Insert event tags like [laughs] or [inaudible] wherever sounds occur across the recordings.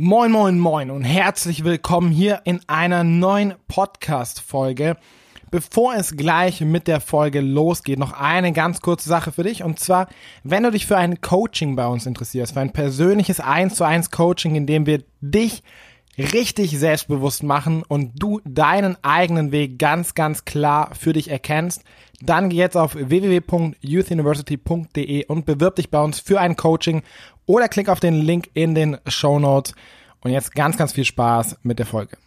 Moin, moin, moin und herzlich willkommen hier in einer neuen Podcast-Folge. Bevor es gleich mit der Folge losgeht, noch eine ganz kurze Sache für dich. Und zwar, wenn du dich für ein Coaching bei uns interessierst, für ein persönliches 1 zu 1 Coaching, in dem wir dich richtig selbstbewusst machen und du deinen eigenen Weg ganz, ganz klar für dich erkennst, dann geh jetzt auf www.youthuniversity.de und bewirb dich bei uns für ein Coaching oder klick auf den Link in den Show Notes. Und jetzt ganz, ganz viel Spaß mit der Folge.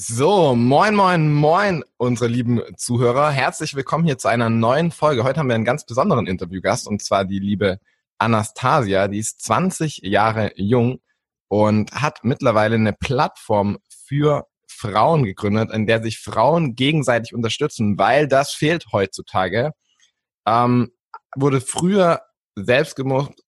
So, moin, moin, moin, unsere lieben Zuhörer. Herzlich willkommen hier zu einer neuen Folge. Heute haben wir einen ganz besonderen Interviewgast und zwar die liebe Anastasia. Die ist 20 Jahre jung und hat mittlerweile eine Plattform für Frauen gegründet, in der sich Frauen gegenseitig unterstützen, weil das fehlt heutzutage. Ähm, wurde früher selbst gemobbt,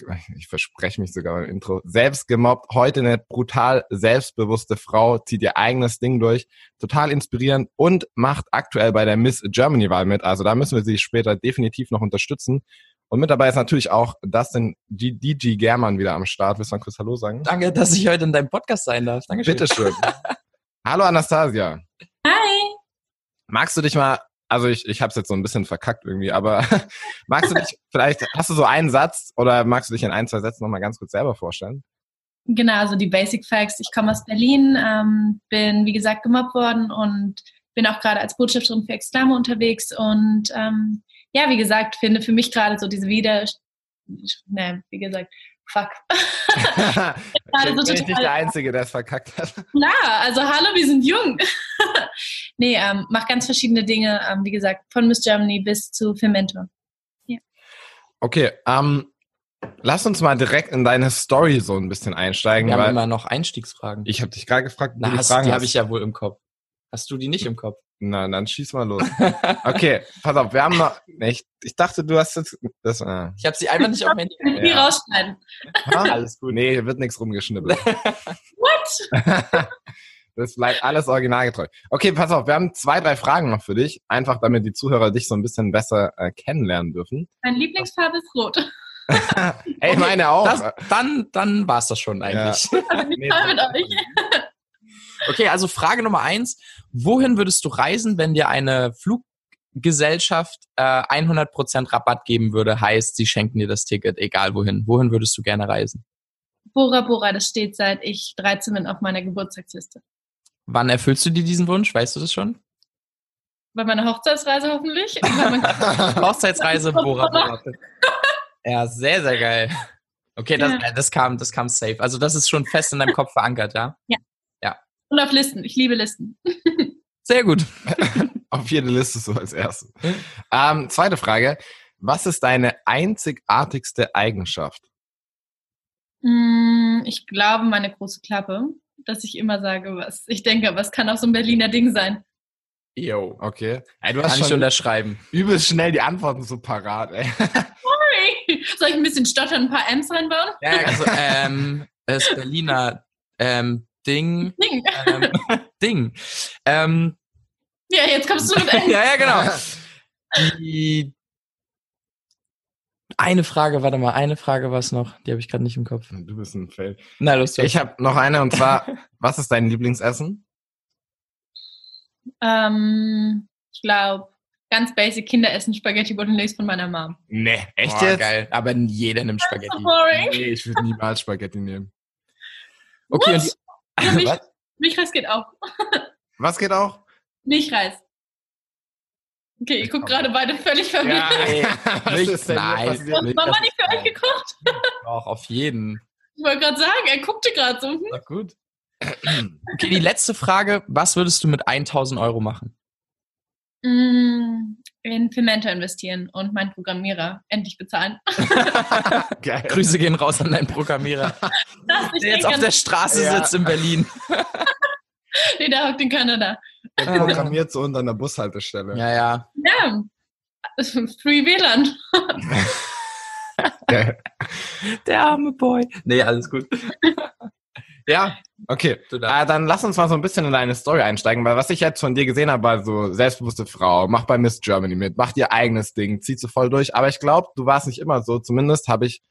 [laughs] ich verspreche mich sogar beim Intro, selbst gemobbt, heute eine brutal selbstbewusste Frau, zieht ihr eigenes Ding durch, total inspirierend und macht aktuell bei der Miss Germany Wahl mit. Also da müssen wir sie später definitiv noch unterstützen. Und mit dabei ist natürlich auch Dustin DG German wieder am Start. Willst du mal kurz Hallo sagen? Danke, dass ich heute in deinem Podcast sein darf. Dankeschön. Bitteschön. [laughs] Hallo Anastasia. Hi. Magst du dich mal, also ich, ich habe es jetzt so ein bisschen verkackt irgendwie, aber [laughs] magst du dich [laughs] vielleicht, hast du so einen Satz oder magst du dich in ein, zwei Sätzen nochmal ganz kurz selber vorstellen? Genau, also die Basic Facts. Ich komme aus Berlin, ähm, bin wie gesagt gemobbt worden und bin auch gerade als Botschafterin für Exklame unterwegs und ähm, ja, wie gesagt, finde für mich gerade so diese Wieder, ne, wie gesagt, fuck. [laughs] ich bin so nicht der Einzige, der es verkackt hat. Klar, also hallo, wir sind jung. Nee, ähm, mach ganz verschiedene Dinge, ähm, wie gesagt, von Miss Germany bis zu Fermentor. Ja. Okay, ähm, lass uns mal direkt in deine Story so ein bisschen einsteigen. Wir haben immer noch Einstiegsfragen. Ich habe dich gerade gefragt, Na, die hast, Fragen die habe ich ja wohl im Kopf. Hast du die nicht im Kopf? Na, dann schieß mal los. [laughs] Okay, pass auf, wir haben noch. Ich, ich dachte, du hast jetzt. Das, äh. Ich habe sie einfach nicht auf mein Handy. Die ja. rausschneiden. Ha? Alles gut. Nee, wird nichts rumgeschnippelt. [laughs] What? [laughs] das bleibt alles originalgetreu. Okay, pass auf, wir haben zwei, drei Fragen noch für dich. Einfach damit die Zuhörer dich so ein bisschen besser äh, kennenlernen dürfen. Mein Lieblingsfarbe ist rot. [laughs] Ey, meine auch. Das, dann dann war es das schon eigentlich. Ja. Also nicht nee, mit euch. [laughs] Okay, also Frage Nummer eins. Wohin würdest du reisen, wenn dir eine Fluggesellschaft äh, 100% Rabatt geben würde? Heißt, sie schenken dir das Ticket, egal wohin. Wohin würdest du gerne reisen? Bora Bora, das steht seit ich 13 bin auf meiner Geburtstagsliste. Wann erfüllst du dir diesen Wunsch? Weißt du das schon? Bei meiner Hochzeitsreise hoffentlich. [laughs] Hochzeitsreise Bora Bora. [laughs] Ja, sehr, sehr geil. Okay, das, ja. das, kam, das kam safe. Also das ist schon fest in deinem Kopf verankert, ja? Ja. Ja. Und auf Listen. Ich liebe Listen. [laughs] Sehr gut. auf jede Liste so als erstes. Ähm, zweite Frage. Was ist deine einzigartigste Eigenschaft? Mm, ich glaube, meine große Klappe, dass ich immer sage, was ich denke, was kann auch so ein Berliner Ding sein. Jo, okay. Ey, du hast kann schon ich unterschreiben. Übelst schnell die Antworten so parat, ey. [laughs] Sorry. Soll ich ein bisschen stottern, ein paar M's reinbauen? Ja, also, ähm, das Berliner, ähm, Ding. Ding. Ähm, [laughs] Ding. Ähm, ja, jetzt kommst du mit N. [laughs] ja, ja, genau. Die eine Frage, warte mal, eine Frage war es noch, die habe ich gerade nicht im Kopf. Du bist ein Fail. Na, los, Ich habe noch eine und zwar, [laughs] was ist dein Lieblingsessen? Ähm, ich glaube, ganz basic Kinderessen Spaghetti Bolognese von meiner Mom. Nee, echt Boah, jetzt? geil. Aber jeder nimmt Spaghetti. So boring. Nee, ich würde niemals Spaghetti nehmen. Okay, What? und die, Ja, Milch, [laughs] Was? Milchreis geht auch. Was geht auch? Milchreis. Okay, ihr guckt gerade beide völlig verwirrt. was Milch- ist denn nein. Was Mama nicht für euch gekocht? auch auf jeden. Ich wollte gerade sagen, er guckte gerade so. Hm? Na gut. Okay, die letzte Frage. Was würdest du mit 1000 Euro machen? Mm, In Fermenter investieren und meinen Programmierer endlich bezahlen. [laughs] Geil. Grüße gehen raus an deinen Programmierer, ich der jetzt auf der Straße Ja. sitzt in Berlin. [laughs] [laughs] nee, der hockt in Kanada. Der programmiert so unter einer Bushaltestelle. Ja, ja. Ja, Free WLAN. [laughs] Der arme Boy. Nee, alles gut. [laughs] Ja. Okay, äh, dann lass uns mal so ein bisschen in deine Story einsteigen, weil was ich jetzt von dir gesehen habe, war so selbstbewusste Frau, mach bei Miss Germany mit, mach ihr eigenes Ding, zieht so voll durch. Aber ich glaube, du warst nicht immer so. Zumindest habe ich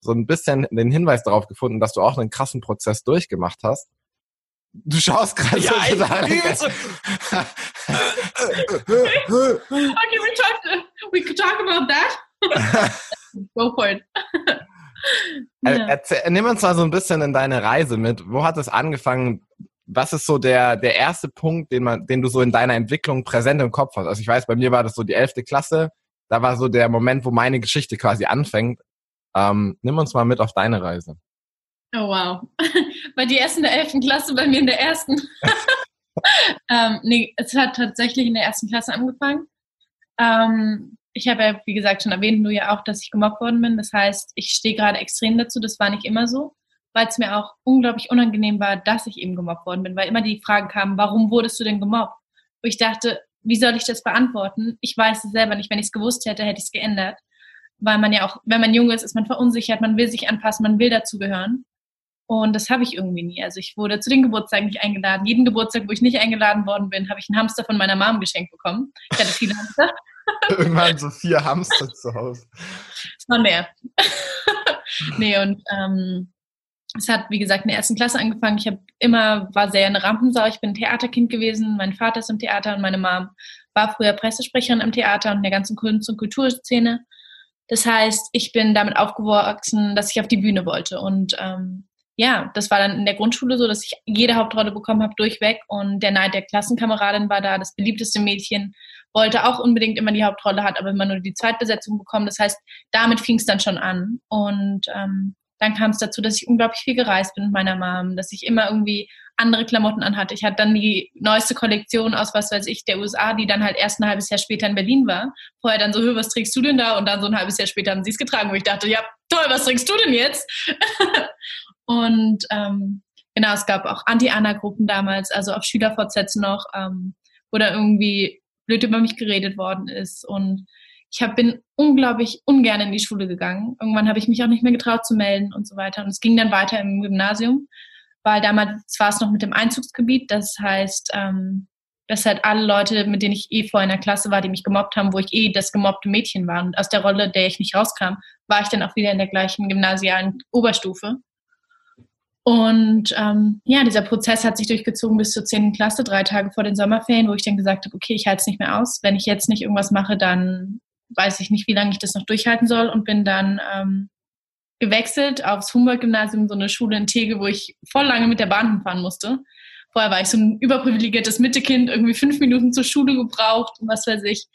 so ein bisschen den Hinweis darauf gefunden, dass du auch einen krassen Prozess durchgemacht hast. Du schaust gerade Ja, so ich total- fühl so- Okay, we, talk, we could talk about that. [laughs] Go for it. [laughs] Ja. Erzähl, nimm uns mal so ein bisschen in deine Reise mit. Wo hat es angefangen? Was ist so der, der erste Punkt, den man, den du so in deiner Entwicklung präsent im Kopf hast? Also ich weiß, bei mir war das so die elfte Klasse. Da war so der Moment, wo meine Geschichte quasi anfängt. Ähm, nimm uns mal mit auf deine Reise. Oh wow. [laughs] Bei dir erst in der 11. Klasse, bei mir in der ersten. [laughs] ähm, nee, es hat tatsächlich in der ersten Klasse angefangen. Ähm, ich habe ja, wie gesagt, schon erwähnt, du ja auch, dass ich gemobbt worden bin. Das heißt, ich stehe gerade extrem dazu. Das war nicht immer so, weil es mir auch unglaublich unangenehm war, dass ich eben gemobbt worden bin, weil immer die Fragen kamen, warum wurdest du denn gemobbt? Wo ich dachte, wie soll ich das beantworten? Ich weiß es selber nicht. Wenn ich es gewusst hätte, hätte ich es geändert. Weil man ja auch, wenn man jung ist, ist man verunsichert, man will sich anpassen, man will dazugehören. Und das habe ich irgendwie nie. Also ich wurde zu den Geburtstagen nicht eingeladen. Jeden Geburtstag, wo ich nicht eingeladen worden bin, habe ich einen Hamster von meiner Mom geschenkt bekommen. Ich hatte viele Hamster. [laughs] Irgendwann so vier Hamster zu Hause. Es war mehr. [laughs] nee, und ähm, es hat, wie gesagt, in der ersten Klasse angefangen. Ich habe immer, war sehr eine Rampensau. Ich bin ein Theaterkind gewesen. Mein Vater ist im Theater und meine Mom war früher Pressesprecherin im Theater und in der ganzen Kunst- und Kulturszene. Das heißt, ich bin damit aufgewachsen, dass ich auf die Bühne wollte. Und ähm, ja, das war dann in der Grundschule so, dass ich jede Hauptrolle bekommen habe, durchweg. Und der Neid der Klassenkameradin war da, das beliebteste Mädchen, wollte auch unbedingt immer die Hauptrolle, hat aber immer nur die Zweitbesetzung bekommen. Das heißt, damit fing es dann schon an. Und ähm, dann kam es dazu, dass ich unglaublich viel gereist bin mit meiner Mom, dass ich immer irgendwie andere Klamotten anhatte. Ich hatte dann die neueste Kollektion aus, was weiß ich, der USA, die dann halt erst ein halbes Jahr später in Berlin war. Vorher dann so, "Hö, was trägst du denn da? Und dann so ein halbes Jahr später haben sie es getragen, wo ich dachte, ja, toll, was trägst du denn jetzt? [laughs] Und ähm, genau, es gab auch Anti-Anna-Gruppen damals, also auf SchülerVZ noch, ähm, wo da irgendwie blöd über mich geredet worden ist. Und ich hab, bin unglaublich ungern in die Schule gegangen. Irgendwann habe ich mich auch nicht mehr getraut zu melden und so weiter. Und es ging dann weiter im Gymnasium, weil damals war es noch mit dem Einzugsgebiet. Das heißt, ähm, dass halt alle Leute, mit denen ich eh vorher in der Klasse war, die mich gemobbt haben, wo ich eh das gemobbte Mädchen war. Und aus der Rolle, der ich nicht rauskam, war ich dann auch wieder in der gleichen gymnasialen Oberstufe. Und ähm, ja, dieser Prozess hat sich durchgezogen bis zur 10. Klasse, drei Tage vor den Sommerferien, wo ich dann gesagt habe, okay, ich halte es nicht mehr aus. Wenn ich jetzt nicht irgendwas mache, dann weiß ich nicht, wie lange ich das noch durchhalten soll und bin dann ähm, gewechselt aufs Humboldt-Gymnasium, so eine Schule in Tegel, wo ich voll lange mit der Bahn hinfahren musste. Vorher war ich so ein überprivilegiertes Mittekind, irgendwie fünf Minuten zur Schule gebraucht und was weiß ich.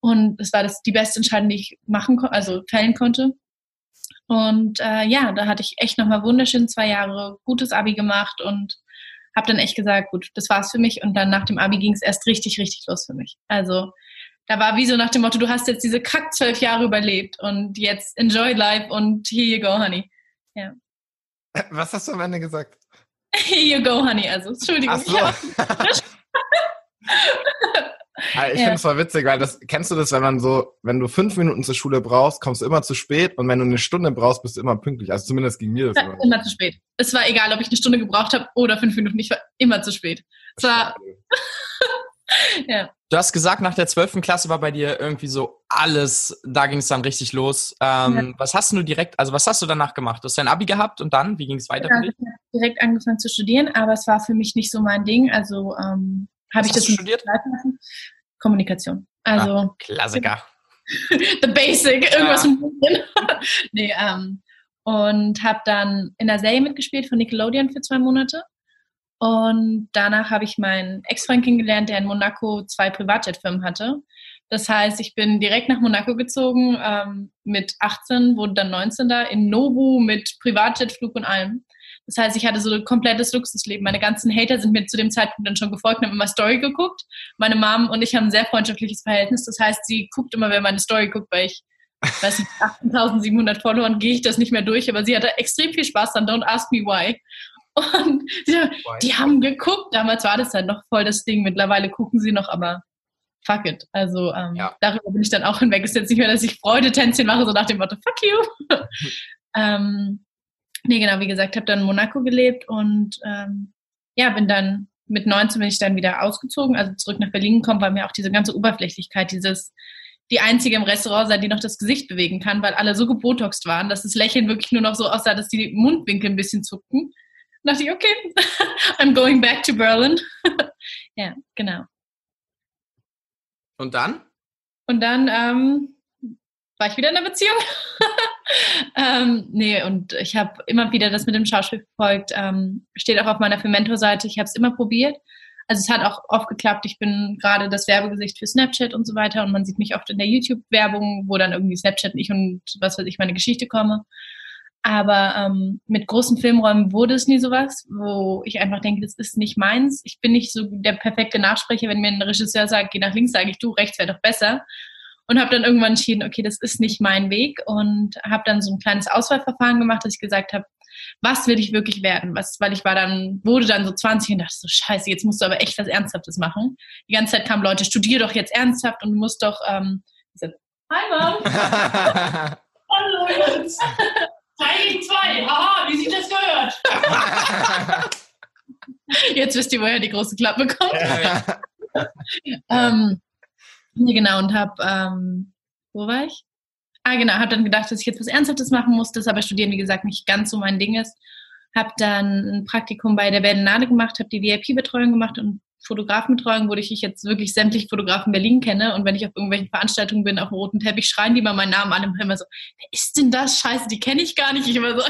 Und das war das die beste Entscheidung, die ich machen also fällen konnte. Und äh, ja, da hatte ich echt nochmal wunderschön zwei Jahre gutes Abi gemacht und habe dann echt gesagt, gut, das war's für mich. Und dann nach dem Abi ging es erst richtig, richtig los für mich. Also da war wie so nach dem Motto, du hast jetzt diese kack zwölf Jahre überlebt und jetzt enjoy life und here you go, honey. [laughs] Was hast du am Ende gesagt? Here you go, honey. Also, Entschuldigung. Ach so. [laughs] [laughs] Ich Ah, Ich Ja. finde es voll witzig, weil das kennst du das, wenn man so, wenn du fünf Minuten zur Schule brauchst, kommst du immer zu spät und wenn du eine Stunde brauchst, bist du immer pünktlich. Also zumindest ging mir das war immer. immer zu spät. Es war egal, ob ich eine Stunde gebraucht habe oder fünf Minuten. Ich war immer zu spät. Es war, [laughs] ja. Du hast gesagt, nach der 12. Klasse war bei dir irgendwie so alles, da ging es dann richtig los. Ähm, Was hast du direkt, also was hast du danach gemacht? Du hast dein Abi gehabt und dann, wie ging es weiter Ja, für dich? ich habe direkt angefangen zu studieren, aber es war für mich nicht so mein Ding. Also ähm, habe ich das studiert? Kommunikation. Also Klassiker. [laughs] the basic, irgendwas mit drin. [laughs] nee, ähm, und habe dann in der Serie mitgespielt von Nickelodeon für zwei Monate. Und danach habe ich meinen Ex-Freund kennengelernt, der in Monaco zwei Privatjetfirmen hatte. Das heißt, ich bin direkt nach Monaco gezogen, ähm, mit 18, wurde dann 19 da, in Nobu mit Privatjetflug und allem. Das heißt, ich hatte so ein komplettes Luxusleben. Meine ganzen Hater sind mir zu dem Zeitpunkt dann schon gefolgt und haben immer Story geguckt. Meine Mom und ich haben ein sehr freundschaftliches Verhältnis. Das heißt, sie guckt immer, wer meine Story guckt, weil ich, [laughs] weiß nicht, 18.700 Followern gehe ich das nicht mehr durch. Aber sie hatte extrem viel Spaß dann. Don't ask me why. Und sie, die haben geguckt. Damals war das halt noch voll das Ding. Mittlerweile gucken sie noch, aber fuck it. Also ähm, Ja. darüber bin ich dann auch hinweg. Ist jetzt nicht mehr, dass ich Freude-Tänzchen mache, so nach dem Motto, fuck you. [laughs] ähm, nee, genau, wie gesagt, habe dann in Monaco gelebt und ähm, ja, bin dann mit 19 bin ich dann wieder ausgezogen, also zurück nach Berlin gekommen, weil mir auch diese ganze Oberflächlichkeit, dieses die einzige im Restaurant sein, die noch das Gesicht bewegen kann, weil alle so gebotoxt waren, dass das Lächeln wirklich nur noch so aussah, dass die Mundwinkel ein bisschen zuckten. Und dachte ich, okay, [laughs] I'm going back to Berlin. [laughs] ja, genau. Und dann? Und dann ähm, war ich wieder in einer Beziehung. [laughs] ähm, nee, und ich habe immer wieder das mit dem Schauspiel verfolgt. Ähm, steht auch auf meiner Filmentor-Seite. Ich habe es immer probiert. Also es hat auch oft geklappt. Ich bin gerade das Werbegesicht für Snapchat und so weiter und man sieht mich oft in der YouTube-Werbung, wo dann irgendwie Snapchat ich und was weiß ich, meine Geschichte komme. Aber ähm, mit großen Filmräumen wurde es nie sowas, wo ich einfach denke, das ist nicht meins. Ich bin nicht so der perfekte Nachsprecher, wenn mir ein Regisseur sagt, geh nach links, sage ich, du, rechts wäre doch besser und habe dann irgendwann entschieden, okay, das ist nicht mein Weg und habe dann so ein kleines Auswahlverfahren gemacht, dass ich gesagt habe, was will ich wirklich werden? Was, weil ich war dann, wurde dann so 20 und dachte so, scheiße, jetzt musst du aber echt was Ernsthaftes machen. Die ganze Zeit kamen Leute, studier doch jetzt ernsthaft und du musst doch, ähm, so, hi Mom. [laughs] Hallo Jungs. Teil 2, haha, wie sich das gehört. [laughs] Jetzt wisst ihr, woher die große Klappe kommt. ähm, genau, und habe, ähm, wo war ich? Ah, genau, habe dann gedacht, dass ich jetzt was Ernsthaftes machen muss, das aber Studieren, wie gesagt, nicht ganz so mein Ding ist. Habe dann ein Praktikum bei der Berlinale gemacht, habe die VIP-Betreuung gemacht und Fotografenbetreuung, wo ich jetzt wirklich sämtliche Fotografen Berlin kenne. Und wenn ich auf irgendwelchen Veranstaltungen bin, auf dem roten Teppich, schreien die mal meinen Namen an und immer so, wer ist denn das? Scheiße, die kenne ich gar nicht. Ich immer so, [laughs]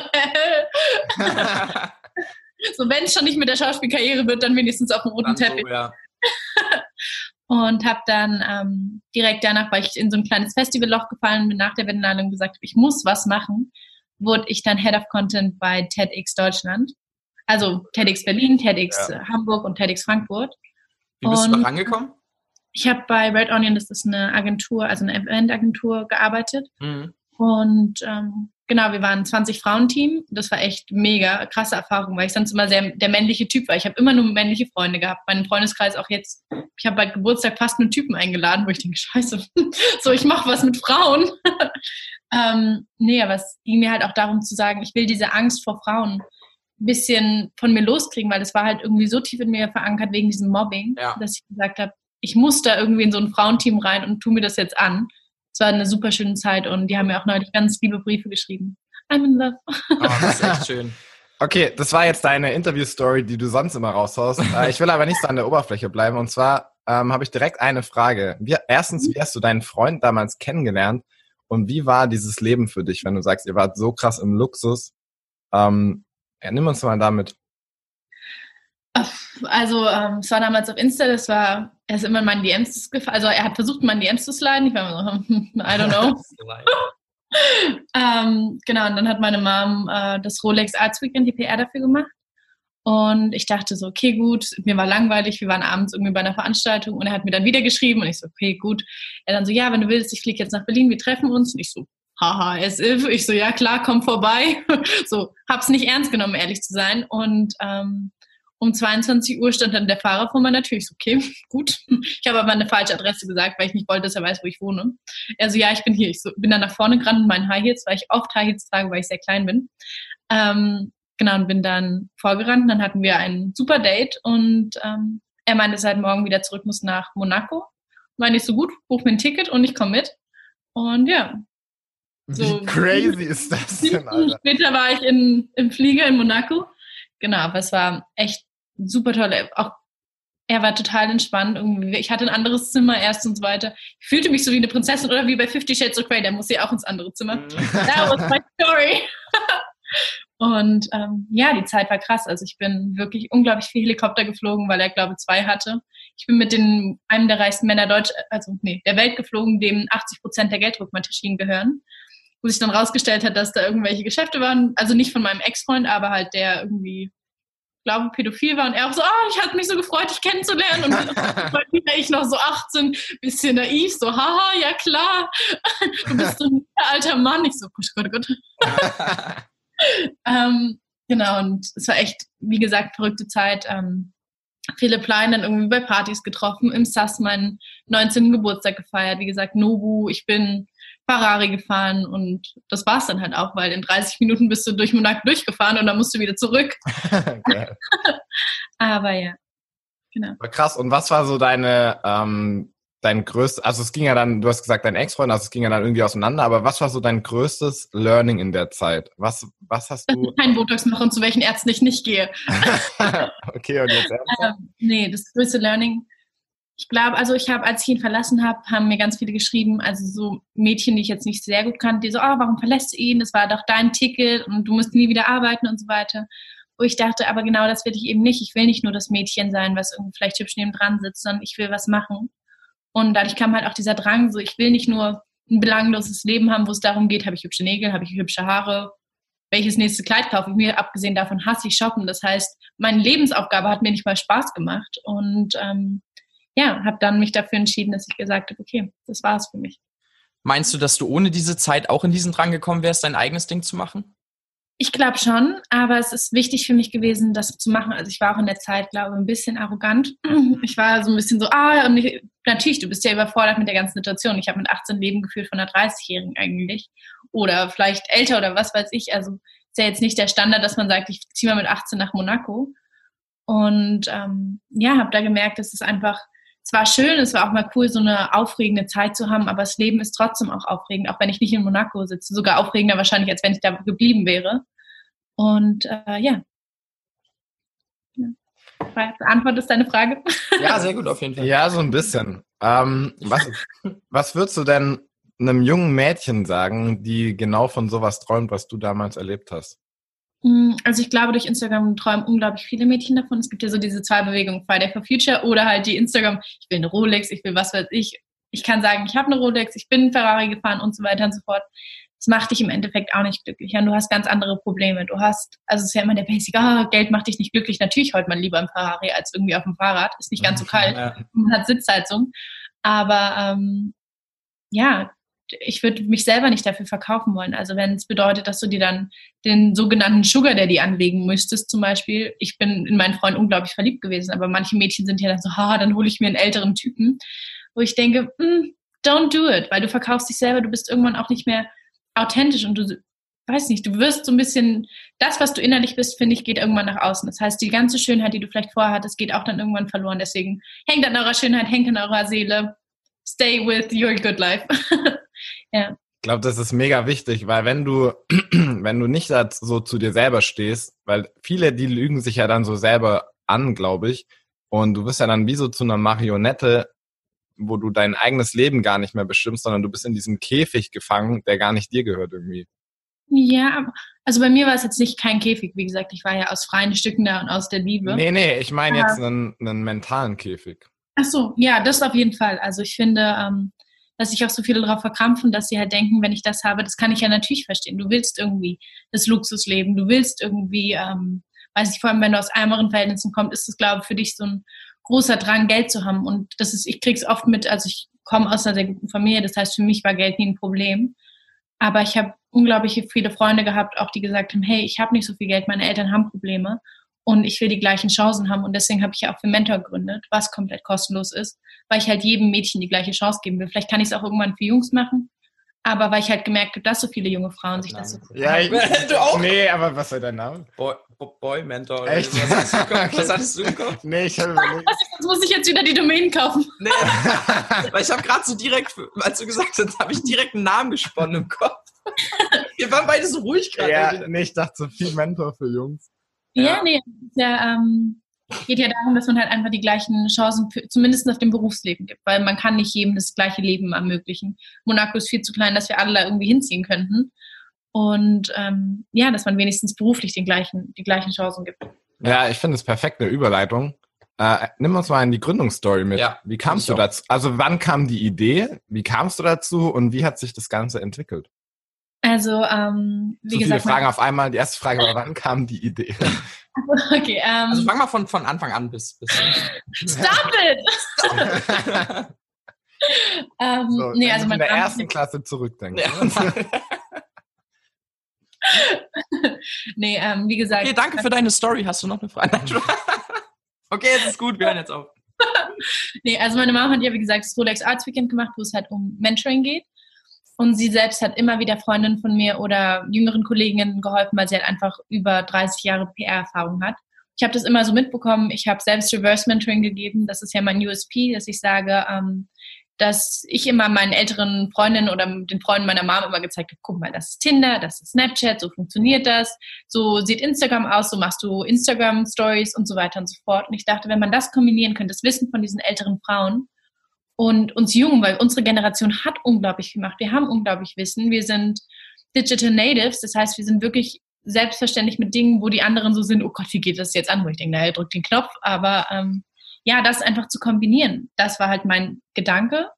[laughs] so wenn es schon nicht mit der Schauspielkarriere wird, dann wenigstens auf dem roten dann Teppich. So, ja und habe dann ähm, direkt danach, weil ich in so ein kleines Festivalloch gefallen bin, nach der Berlinale und gesagt habe, ich muss was machen, wurde ich dann Head of Content bei TEDx Deutschland. Also TEDx Berlin, TEDx ja. Hamburg und TEDx Frankfurt. Wie bist und du da rangekommen? Ich habe bei Red Onion, das ist eine Agentur, also eine Eventagentur, gearbeitet. Mhm. Und ähm, Genau, wir waren ein 20 Frauenteam. Das war echt mega krasse Erfahrung, weil ich sonst immer sehr der männliche Typ war. Ich habe immer nur männliche Freunde gehabt. Mein Freundeskreis auch jetzt. Ich habe bei Geburtstag fast nur Typen eingeladen, wo ich denke, scheiße, [laughs] so ich mache was mit Frauen. [laughs] ähm, nee, aber es ging mir halt auch darum zu sagen, ich will diese Angst vor Frauen ein bisschen von mir loskriegen, weil das war halt irgendwie so tief in mir verankert wegen diesem Mobbing, ja. dass ich gesagt habe, ich muss da irgendwie in so ein Frauenteam rein und tu mir das jetzt an es war eine super schöne Zeit und die haben mir auch neulich ganz liebe Briefe geschrieben. I'm in love. Oh, das ist echt schön. [laughs] Okay, das war jetzt deine Interview-Story, die du sonst immer raushaust. [laughs] Äh, ich will aber nicht so an der Oberfläche bleiben. Und zwar ähm, habe ich direkt eine Frage. Wie, erstens, wie hast du deinen Freund damals kennengelernt? Und wie war dieses Leben für dich, wenn du sagst, ihr wart so krass im Luxus? Ähm, ja, nimm uns mal damit. Also ähm, es war damals auf Insta, das war, er ist immer in meinen DMs gefallen, also er hat versucht, in meinen DMs zu sliden, ich war immer so, I don't know. [laughs] [laughs] ähm, genau, und dann hat meine Mom äh, das Rolex Arts Weekend, die PR dafür gemacht. Und ich dachte so, okay, gut, mir war langweilig, wir waren abends irgendwie bei einer Veranstaltung und er hat mir dann wieder geschrieben und ich so, okay, gut. Er dann so, ja, wenn du willst, ich fliege jetzt nach Berlin, wir treffen uns. Und ich so, haha, as if. Ich so, ja klar, komm vorbei. [laughs] so, hab's nicht ernst genommen, ehrlich zu sein. Und ähm, um 22 Uhr stand dann der Fahrer vor meiner Tür. Ich so, okay, [laughs] gut. Ich habe aber eine falsche Adresse gesagt, weil ich nicht wollte, dass er weiß, wo ich wohne. Er so, ja, ich bin hier. Ich so, bin dann nach vorne gerannt in meinen High Heels, weil ich oft High Heels trage, weil ich sehr klein bin. Ähm, genau, und bin dann vorgerannt. Dann hatten wir ein super Date und ähm, er meinte, dass er halt morgen wieder zurück muss nach Monaco. Meine ich so gut, buch mir ein Ticket und ich komme mit. Und ja. So, Wie crazy ist das denn, Alter? Später war ich in, im Flieger in Monaco. Genau, aber es war echt super toll. Auch er war total entspannt. Irgendwie. Ich hatte ein anderes Zimmer erst und so weiter. Ich fühlte mich so wie eine Prinzessin oder wie bei Fifty Shades of Grey. Der muss ja auch ins andere Zimmer. Mhm. That was my story. [laughs] und ähm, ja, die Zeit war krass. Also ich bin wirklich unglaublich viel Helikopter geflogen, weil er glaube zwei hatte. Ich bin mit den, einem der reichsten Männer Deutsch, also nee, der Welt geflogen, dem 80 Prozent der Gelddruckmaschinen gehören. Wo sich dann rausgestellt hat, dass da irgendwelche Geschäfte waren. Also nicht von meinem Ex-Freund, aber halt der irgendwie glaube, pädophil war und er auch so, ah, oh, ich hatte mich so gefreut, dich kennenzulernen. Und [laughs] weil ich noch so 18, bisschen naiv, so, haha, ja klar, du bist so ein alter Mann. Ich so, Gott, Gott, Gott. [laughs] ähm, genau, und es war echt, wie gesagt, verrückte Zeit. Ähm, Philipp Plein dann irgendwie bei Partys getroffen, im SAS meinen 19. Geburtstag gefeiert. Wie gesagt, Nobu, ich bin Ferrari gefahren und das war's dann halt auch, weil in 30 Minuten bist du durch Monaco durchgefahren und dann musst du wieder zurück. [laughs] [laughs] Aber ja, genau. Krass. Und was war so deine ähm, dein größtes, also es ging ja dann, du hast gesagt, dein Ex-Freund, also es ging ja dann irgendwie auseinander, aber was war so dein größtes Learning in der Zeit? Was, was hast du? Kein Botox machen, zu welchen Ärzten ich nicht gehe. [laughs] okay, und jetzt ähm, Nee, das größte Learning, ich glaube, also ich habe, als ich ihn verlassen habe, haben mir ganz viele geschrieben, also so Mädchen, die ich jetzt nicht sehr gut kannte, die so, oh, warum verlässt du ihn? Das war doch dein Ticket und du musst nie wieder arbeiten und so weiter. Wo ich dachte, aber genau das will ich eben nicht. Ich will nicht nur das Mädchen sein, was irgendwie vielleicht hübsch neben dran sitzt, sondern ich will was machen. Und dadurch kam halt auch dieser Drang, so ich will nicht nur ein belangloses Leben haben, wo es darum geht, habe ich hübsche Nägel, habe ich hübsche Haare, welches nächste Kleid kaufe ich mir. Abgesehen davon hasse ich shoppen. Das heißt, meine Lebensaufgabe hat mir nicht mal Spaß gemacht. Und ähm, ja, habe dann mich dafür entschieden, dass ich gesagt habe, okay, das war es für mich. Meinst du, dass du ohne diese Zeit auch in diesen Drang gekommen wärst, dein eigenes Ding zu machen? Ich glaube schon, aber es ist wichtig für mich gewesen, das zu machen. Also ich war auch in der Zeit, glaube ich, ein bisschen arrogant. [clears throat] Ich war so ein bisschen so, ah, und ich, natürlich, du bist ja überfordert mit der ganzen Situation. Ich habe mit 18 Leben geführt von einer 30-Jährigen eigentlich. Oder vielleicht älter oder was weiß ich. Also ist ja jetzt nicht der Standard, dass man sagt, ich ziehe mal mit 18 nach Monaco. Und ähm, ja, habe da gemerkt, dass es einfach, es war schön, es war auch mal cool, so eine aufregende Zeit zu haben, aber das Leben ist trotzdem auch aufregend, auch wenn ich nicht in Monaco sitze. Sogar aufregender wahrscheinlich, als wenn ich da geblieben wäre. Und äh, ja. Beantwortest deine Frage? Ja, sehr gut, auf jeden Fall. Ja, so ein bisschen. Ähm, was, was würdest du denn einem jungen Mädchen sagen, die genau von sowas träumt, was du damals erlebt hast? Mm, also ich glaube, durch Instagram träumen unglaublich viele Mädchen davon. Es gibt ja so diese zwei Bewegungen, Friday for Future oder halt die Instagram, ich will eine Rolex, ich will was weiß ich. Ich kann sagen, ich habe eine Rolex, ich bin Ferrari gefahren und so weiter und so fort das macht dich im Endeffekt auch nicht glücklich. Und du hast ganz andere Probleme. Du hast, also es ist ja immer der Basic, ah, Geld macht dich nicht glücklich. Natürlich heute man lieber im Ferrari als irgendwie auf dem Fahrrad. Ist nicht ganz so kalt. Ja. Man hat Sitzheizung. Aber ähm, ja, ich würde mich selber nicht dafür verkaufen wollen. Also wenn es bedeutet, dass du dir dann den sogenannten Sugar Daddy anlegen müsstest, zum Beispiel. Ich bin in meinen Freund unglaublich verliebt gewesen, aber manche Mädchen sind ja dann so, ha, dann hole ich mir einen älteren Typen, wo ich denke, mm, don't do it, weil du verkaufst dich selber, du bist irgendwann auch nicht mehr authentisch und du weiß nicht, du wirst so ein bisschen, das, was du innerlich bist, finde ich, geht irgendwann nach außen. Das heißt, die ganze Schönheit, die du vielleicht vorher hattest, geht auch dann irgendwann verloren. Deswegen hängt an eurer Schönheit, hängt an eurer Seele. Stay with your good life. [laughs] ja. Ich glaube, das ist mega wichtig, weil wenn du, [clears throat] wenn du nicht so zu dir selber stehst, weil viele, die lügen sich ja dann so selber an, glaube ich, und du wirst ja dann wie so zu einer Marionette wo du dein eigenes Leben gar nicht mehr bestimmst, sondern du bist in diesem Käfig gefangen, der gar nicht dir gehört irgendwie. Ja, also bei mir war es jetzt nicht kein Käfig, wie gesagt, ich war ja aus freien Stücken da und aus der Liebe. Nee, nee, ich meine jetzt einen, einen mentalen Käfig. Ach so, ja, das auf jeden Fall. Also ich finde, ähm, dass sich auch so viele darauf verkrampfen, dass sie halt denken, wenn ich das habe, das kann ich ja natürlich verstehen. Du willst irgendwie das Luxusleben, du willst irgendwie, ähm, weiß ich, vor allem wenn du aus ärmeren Verhältnissen kommst, ist das, glaube ich, für dich so ein großer Drang, Geld zu haben. Und das ist, ich krieg's oft mit, also ich komme aus einer sehr guten Familie, das heißt, für mich war Geld nie ein Problem. Aber ich habe unglaublich viele Freunde gehabt, auch die gesagt haben, hey, ich habe nicht so viel Geld, meine Eltern haben Probleme und ich will die gleichen Chancen haben. Und deswegen habe ich ja auch für Mentor gegründet, was komplett kostenlos ist, weil ich halt jedem Mädchen die gleiche Chance geben will. Vielleicht kann ich es auch irgendwann für Jungs machen, aber weil ich halt gemerkt habe, dass so viele junge Frauen sich das so Ja, ich, du auch? Nee, aber was soll dein Name? Boy, Boy Mentor. Echt? Was, [laughs] was hattest du im Kopf? Nee, ich habe überlegt. Sonst muss ich jetzt wieder die Domain kaufen. Nee. Weil ich habe gerade so direkt, als du gesagt hast, habe ich direkt einen Namen gesponnen im Kopf. Wir waren beide so ruhig gerade. Ja, nee, ich dachte so viel Mentor für Jungs. Ja, ja nee, ja, ähm, geht ja darum, dass man halt einfach die gleichen Chancen, für, zumindest auf dem Berufsleben gibt, weil man kann nicht jedem das gleiche Leben ermöglichen. Monaco ist viel zu klein, dass wir alle da irgendwie hinziehen könnten. Und ähm, ja, dass man wenigstens beruflich den gleichen, die gleichen Chancen gibt. Ja, ich finde es perfekt, eine Überleitung. Äh, nimm uns mal in die Gründungsstory mit. Ja, wie kamst du dazu? Also wann kam die Idee? Wie kamst du dazu und wie hat sich das Ganze entwickelt? Also, ähm, wie Zu gesagt. Viele Fragen auf einmal. Die erste Frage war, wann kam die Idee? [laughs] Okay, ähm, also fang mal von, von Anfang an bis. bis Stop it! [laughs] ähm, so, nee, also in der ersten Klasse zurückdenken. Ja. [laughs] nee, ähm, wie gesagt. Okay, danke für deine Story. Hast du noch eine Frage? Okay, jetzt ist gut, wir hören jetzt auf. nee, also meine Mama hat ja, wie gesagt, das Rolex Arts Weekend gemacht, wo es halt um Mentoring geht. Und sie selbst hat immer wieder Freundinnen von mir oder jüngeren Kolleginnen geholfen, weil sie halt einfach über 30 Jahre PR-Erfahrung hat. Ich habe das immer so mitbekommen. Ich habe selbst Reverse Mentoring gegeben. Das ist ja mein USP, dass ich sage, ähm, dass ich immer meinen älteren Freundinnen oder den Freunden meiner Mom immer gezeigt habe, guck mal, das ist Tinder, das ist Snapchat, so funktioniert das, so sieht Instagram aus, so machst du Instagram Stories und so weiter und so fort. Und ich dachte, wenn man das kombinieren könnte, das Wissen von diesen älteren Frauen und uns Jungen, weil unsere Generation hat unglaublich gemacht, wir haben unglaublich Wissen, wir sind Digital Natives, das heißt, wir sind wirklich selbstverständlich mit Dingen, wo die anderen so sind, oh Gott, wie geht das jetzt an? Wo ich denke, naja, drück den Knopf, aber ähm, ja, das einfach zu kombinieren, das war halt mein Gedanke.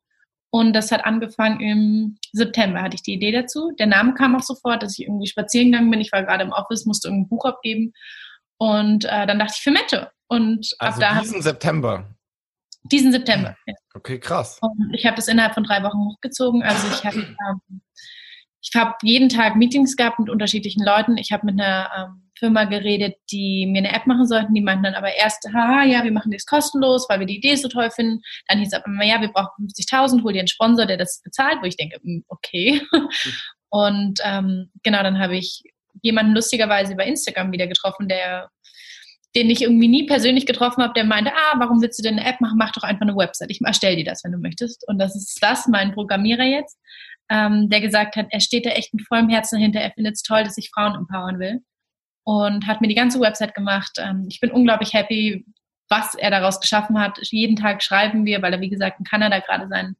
Und das hat angefangen im September, hatte ich die Idee dazu. Der Name kam auch sofort, dass ich irgendwie spazieren gegangen bin. Ich war gerade im Office, musste irgendein Buch abgeben. Und äh, dann dachte ich für Mette. Und also ab da diesen September. Diesen September. Okay, krass. Und ich habe das innerhalb von drei Wochen hochgezogen. Also ich habe ähm, ich habe jeden Tag Meetings gehabt mit unterschiedlichen Leuten. Ich habe mit einer ähm, Firma geredet, die mir eine App machen sollten. Die meinten dann aber erst, haha, ja, wir machen das kostenlos, weil wir die Idee so toll finden. Dann hieß es aber, ja, wir brauchen 50.000, hol dir einen Sponsor, der das bezahlt, wo ich denke, hm, okay. [laughs] Und ähm, genau, dann habe ich jemanden lustigerweise über Instagram wieder getroffen, der den ich irgendwie nie persönlich getroffen habe, der meinte, ah, warum willst du denn eine App machen? Mach doch einfach eine Website. Ich erstelle dir das, wenn du möchtest. Und das ist das, mein Programmierer jetzt, ähm, der gesagt hat, er steht da echt mit vollem Herzen dahinter. Er findet es toll, dass ich Frauen empowern will und hat mir die ganze Website gemacht. Ähm, ich bin unglaublich happy, was er daraus geschaffen hat. Jeden Tag schreiben wir, weil er, wie gesagt, in Kanada gerade sein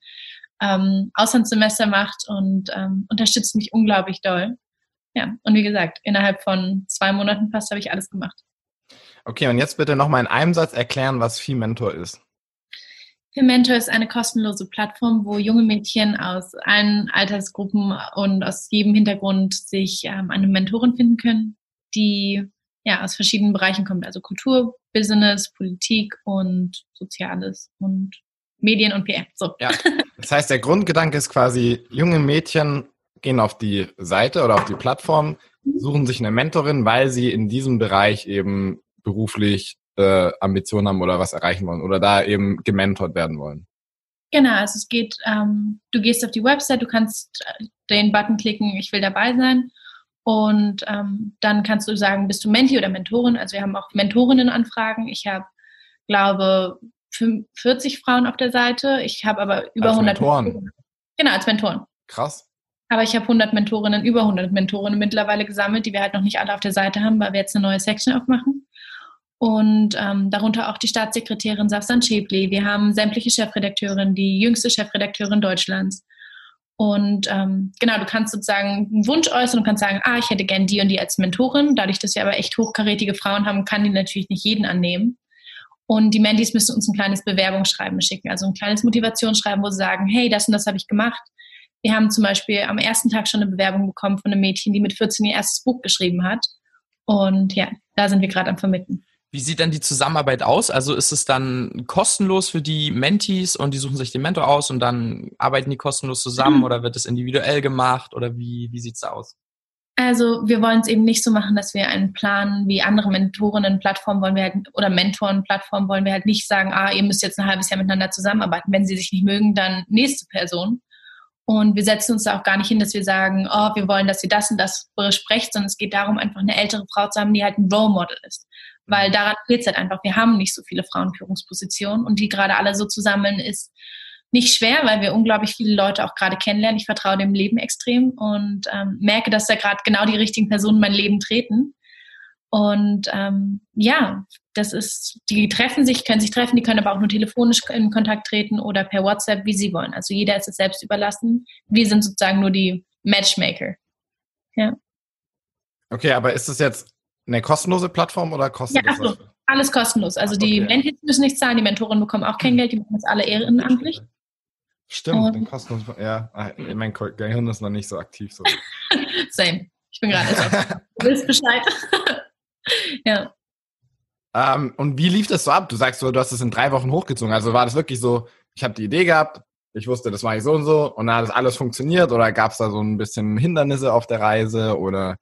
ähm, Auslandssemester macht und ähm, unterstützt mich unglaublich doll. Ja, und wie gesagt, innerhalb von zwei Monaten fast habe ich alles gemacht. Okay, und jetzt bitte nochmal in einem Satz erklären, was Mentor ist. Mentor ist eine kostenlose Plattform, wo junge Mädchen aus allen Altersgruppen und aus jedem Hintergrund sich ähm, eine Mentorin finden können, die ja aus verschiedenen Bereichen kommt, also Kultur, Business, Politik und Soziales und Medien und PR. So. Ja. [laughs] Das heißt, der Grundgedanke ist quasi, junge Mädchen gehen auf die Seite oder auf die Plattform, suchen sich eine Mentorin, weil sie in diesem Bereich eben beruflich äh, Ambitionen haben oder was erreichen wollen oder da eben gementort werden wollen. Genau, also es geht, ähm, du gehst auf die Website, du kannst den Button klicken, ich will dabei sein und ähm, dann kannst du sagen, bist du Menti oder Mentorin? Also wir haben auch Mentorinnenanfragen. Ich habe, glaube, 40 Frauen auf der Seite. Ich habe aber über als 100 Mentoren. Mentoren. Genau, als Mentoren. Krass. Aber ich habe 100 Mentorinnen, über 100 Mentorinnen mittlerweile gesammelt, die wir halt noch nicht alle auf der Seite haben, weil wir jetzt eine neue Section aufmachen. Und ähm, darunter auch die Staatssekretärin Safsan Schäble. Wir haben sämtliche Chefredakteurinnen, die jüngste Chefredakteurin Deutschlands. Und ähm, genau, du kannst sozusagen einen Wunsch äußern und kannst sagen, ah, ich hätte gern die und die als Mentorin. Dadurch, dass wir aber echt hochkarätige Frauen haben, kann die natürlich nicht jeden annehmen. Und die Mandys müssen uns ein kleines Bewerbungsschreiben schicken, also ein kleines Motivationsschreiben, wo sie sagen, hey, das und das habe ich gemacht. Wir haben zum Beispiel am ersten Tag schon eine Bewerbung bekommen von einem Mädchen, die mit 14 ihr erstes Buch geschrieben hat. Und ja, da sind wir gerade am Vermitteln. Wie sieht dann die Zusammenarbeit aus? Also ist es dann kostenlos für die Mentees und die suchen sich den Mentor aus und dann arbeiten die kostenlos zusammen mhm. oder wird es individuell gemacht oder wie, wie sieht es da aus? Also wir wollen es eben nicht so machen, dass wir einen Plan wie andere Mentorinnen-Plattformen wollen wir halt oder Mentoren-Plattformen wollen wir halt nicht sagen, ah, ihr müsst jetzt ein halbes Jahr miteinander zusammenarbeiten. Wenn sie sich nicht mögen, dann nächste Person. Und wir setzen uns da auch gar nicht hin, dass wir sagen, oh, wir wollen, dass sie das und das besprecht, sondern es geht darum, einfach eine ältere Frau zu haben, die halt ein Role Model ist weil daran fehlt es halt einfach. Wir haben nicht so viele Frauenführungspositionen und die gerade alle so zu sammeln ist nicht schwer, weil wir unglaublich viele Leute auch gerade kennenlernen. Ich vertraue dem Leben extrem und ähm, merke, dass da gerade genau die richtigen Personen in mein Leben treten. Und ähm, ja, das ist, die treffen sich, können sich treffen, die können aber auch nur telefonisch in Kontakt treten oder per WhatsApp, wie sie wollen. Also jeder ist es selbst überlassen. Wir sind sozusagen nur die Matchmaker. Ja. Okay, aber ist es jetzt eine kostenlose Plattform oder kostet ja, das? alles kostenlos. Also okay. die Mentis müssen nichts zahlen, die Mentoren bekommen auch kein Geld, die machen das alle ehrenamtlich. Stimmt, den kostenlos. Ja, ah, mein Gehirn ist noch nicht so aktiv. So. [laughs] Same. Ich bin gerade. du willst Bescheid. [laughs] ja. Um, ähm, und wie lief das so ab? Du sagst so, du hast es in drei Wochen hochgezogen. Also war das wirklich so, ich habe die Idee gehabt, ich wusste, das mache ich so und so und dann hat das alles funktioniert oder gab es da so ein bisschen Hindernisse auf der Reise oder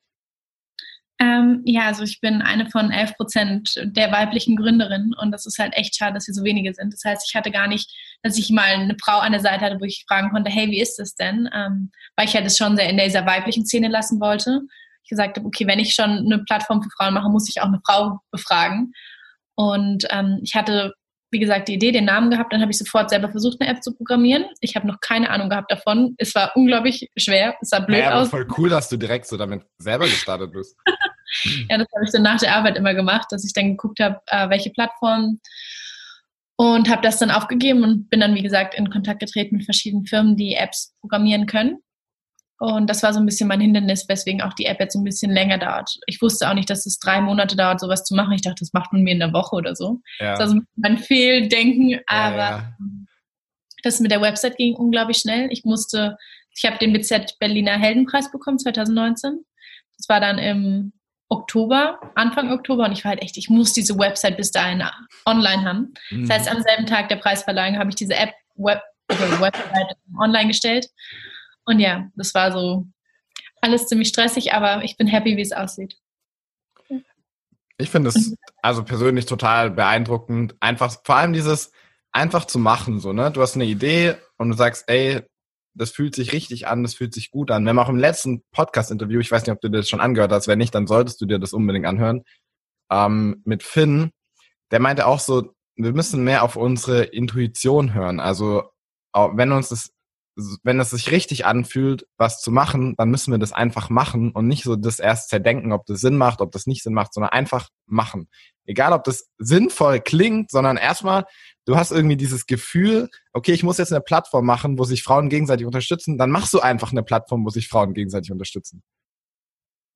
Ähm, ja, also ich bin eine von 11 Prozent der weiblichen Gründerinnen und das ist halt echt schade, dass wir so wenige sind. Das heißt, ich hatte gar nicht, dass ich mal eine Frau an der Seite hatte, wo ich fragen konnte, hey, wie ist das denn? Ähm, weil ich halt das schon sehr in dieser weiblichen Szene lassen wollte. Ich gesagt habe, okay, wenn ich schon eine Plattform für Frauen mache, muss ich auch eine Frau befragen. Und ähm, ich hatte wie gesagt, die Idee, den Namen gehabt, dann habe ich sofort selber versucht, eine App zu programmieren. Ich habe noch keine Ahnung gehabt davon. Es war unglaublich schwer, es sah blöd ja, aus. voll cool, dass du direkt so damit selber gestartet bist. [laughs] ja, das habe ich dann nach der Arbeit immer gemacht, dass ich dann geguckt habe, äh, welche Plattformen und habe das dann aufgegeben und bin dann, wie gesagt, in Kontakt getreten mit verschiedenen Firmen, die Apps programmieren können. Und das war so ein bisschen mein Hindernis, weswegen auch die App jetzt ein bisschen länger dauert. Ich wusste auch nicht, dass es drei Monate dauert, sowas zu machen. Ich dachte, das macht man mir in der Woche oder so. Ja. Das war so mein Fehldenken, aber ja, ja. das mit der Website ging unglaublich schnell. Ich musste, ich habe den BZ Berliner Heldenpreis bekommen 2019. Das war dann im Oktober, Anfang Oktober und ich war halt echt, ich muss diese Website bis dahin online haben. Mhm. Das heißt, am selben Tag der Preisverleihung habe ich diese App Web, also Website online gestellt und ja, das war so alles ziemlich stressig, aber ich bin happy, wie es aussieht. Ich finde es also persönlich total beeindruckend, einfach vor allem dieses einfach zu machen, so ne. Du hast eine Idee und du sagst, ey, das fühlt sich richtig an, das fühlt sich gut an. Wir haben auch im letzten Podcast-Interview, ich weiß nicht, ob du dir das schon angehört hast, wenn nicht, dann solltest du dir das unbedingt anhören, ähm, mit Finn, der meinte auch so, wir müssen mehr auf unsere Intuition hören. Also wenn uns das wenn es sich richtig anfühlt, was zu machen, dann müssen wir das einfach machen und nicht so das erst zerdenken, ob das Sinn macht, ob das nicht Sinn macht, sondern einfach machen. Egal, ob das sinnvoll klingt, sondern erstmal, du hast irgendwie dieses Gefühl, okay, ich muss jetzt eine Plattform machen, wo sich Frauen gegenseitig unterstützen, dann machst du einfach eine Plattform, wo sich Frauen gegenseitig unterstützen.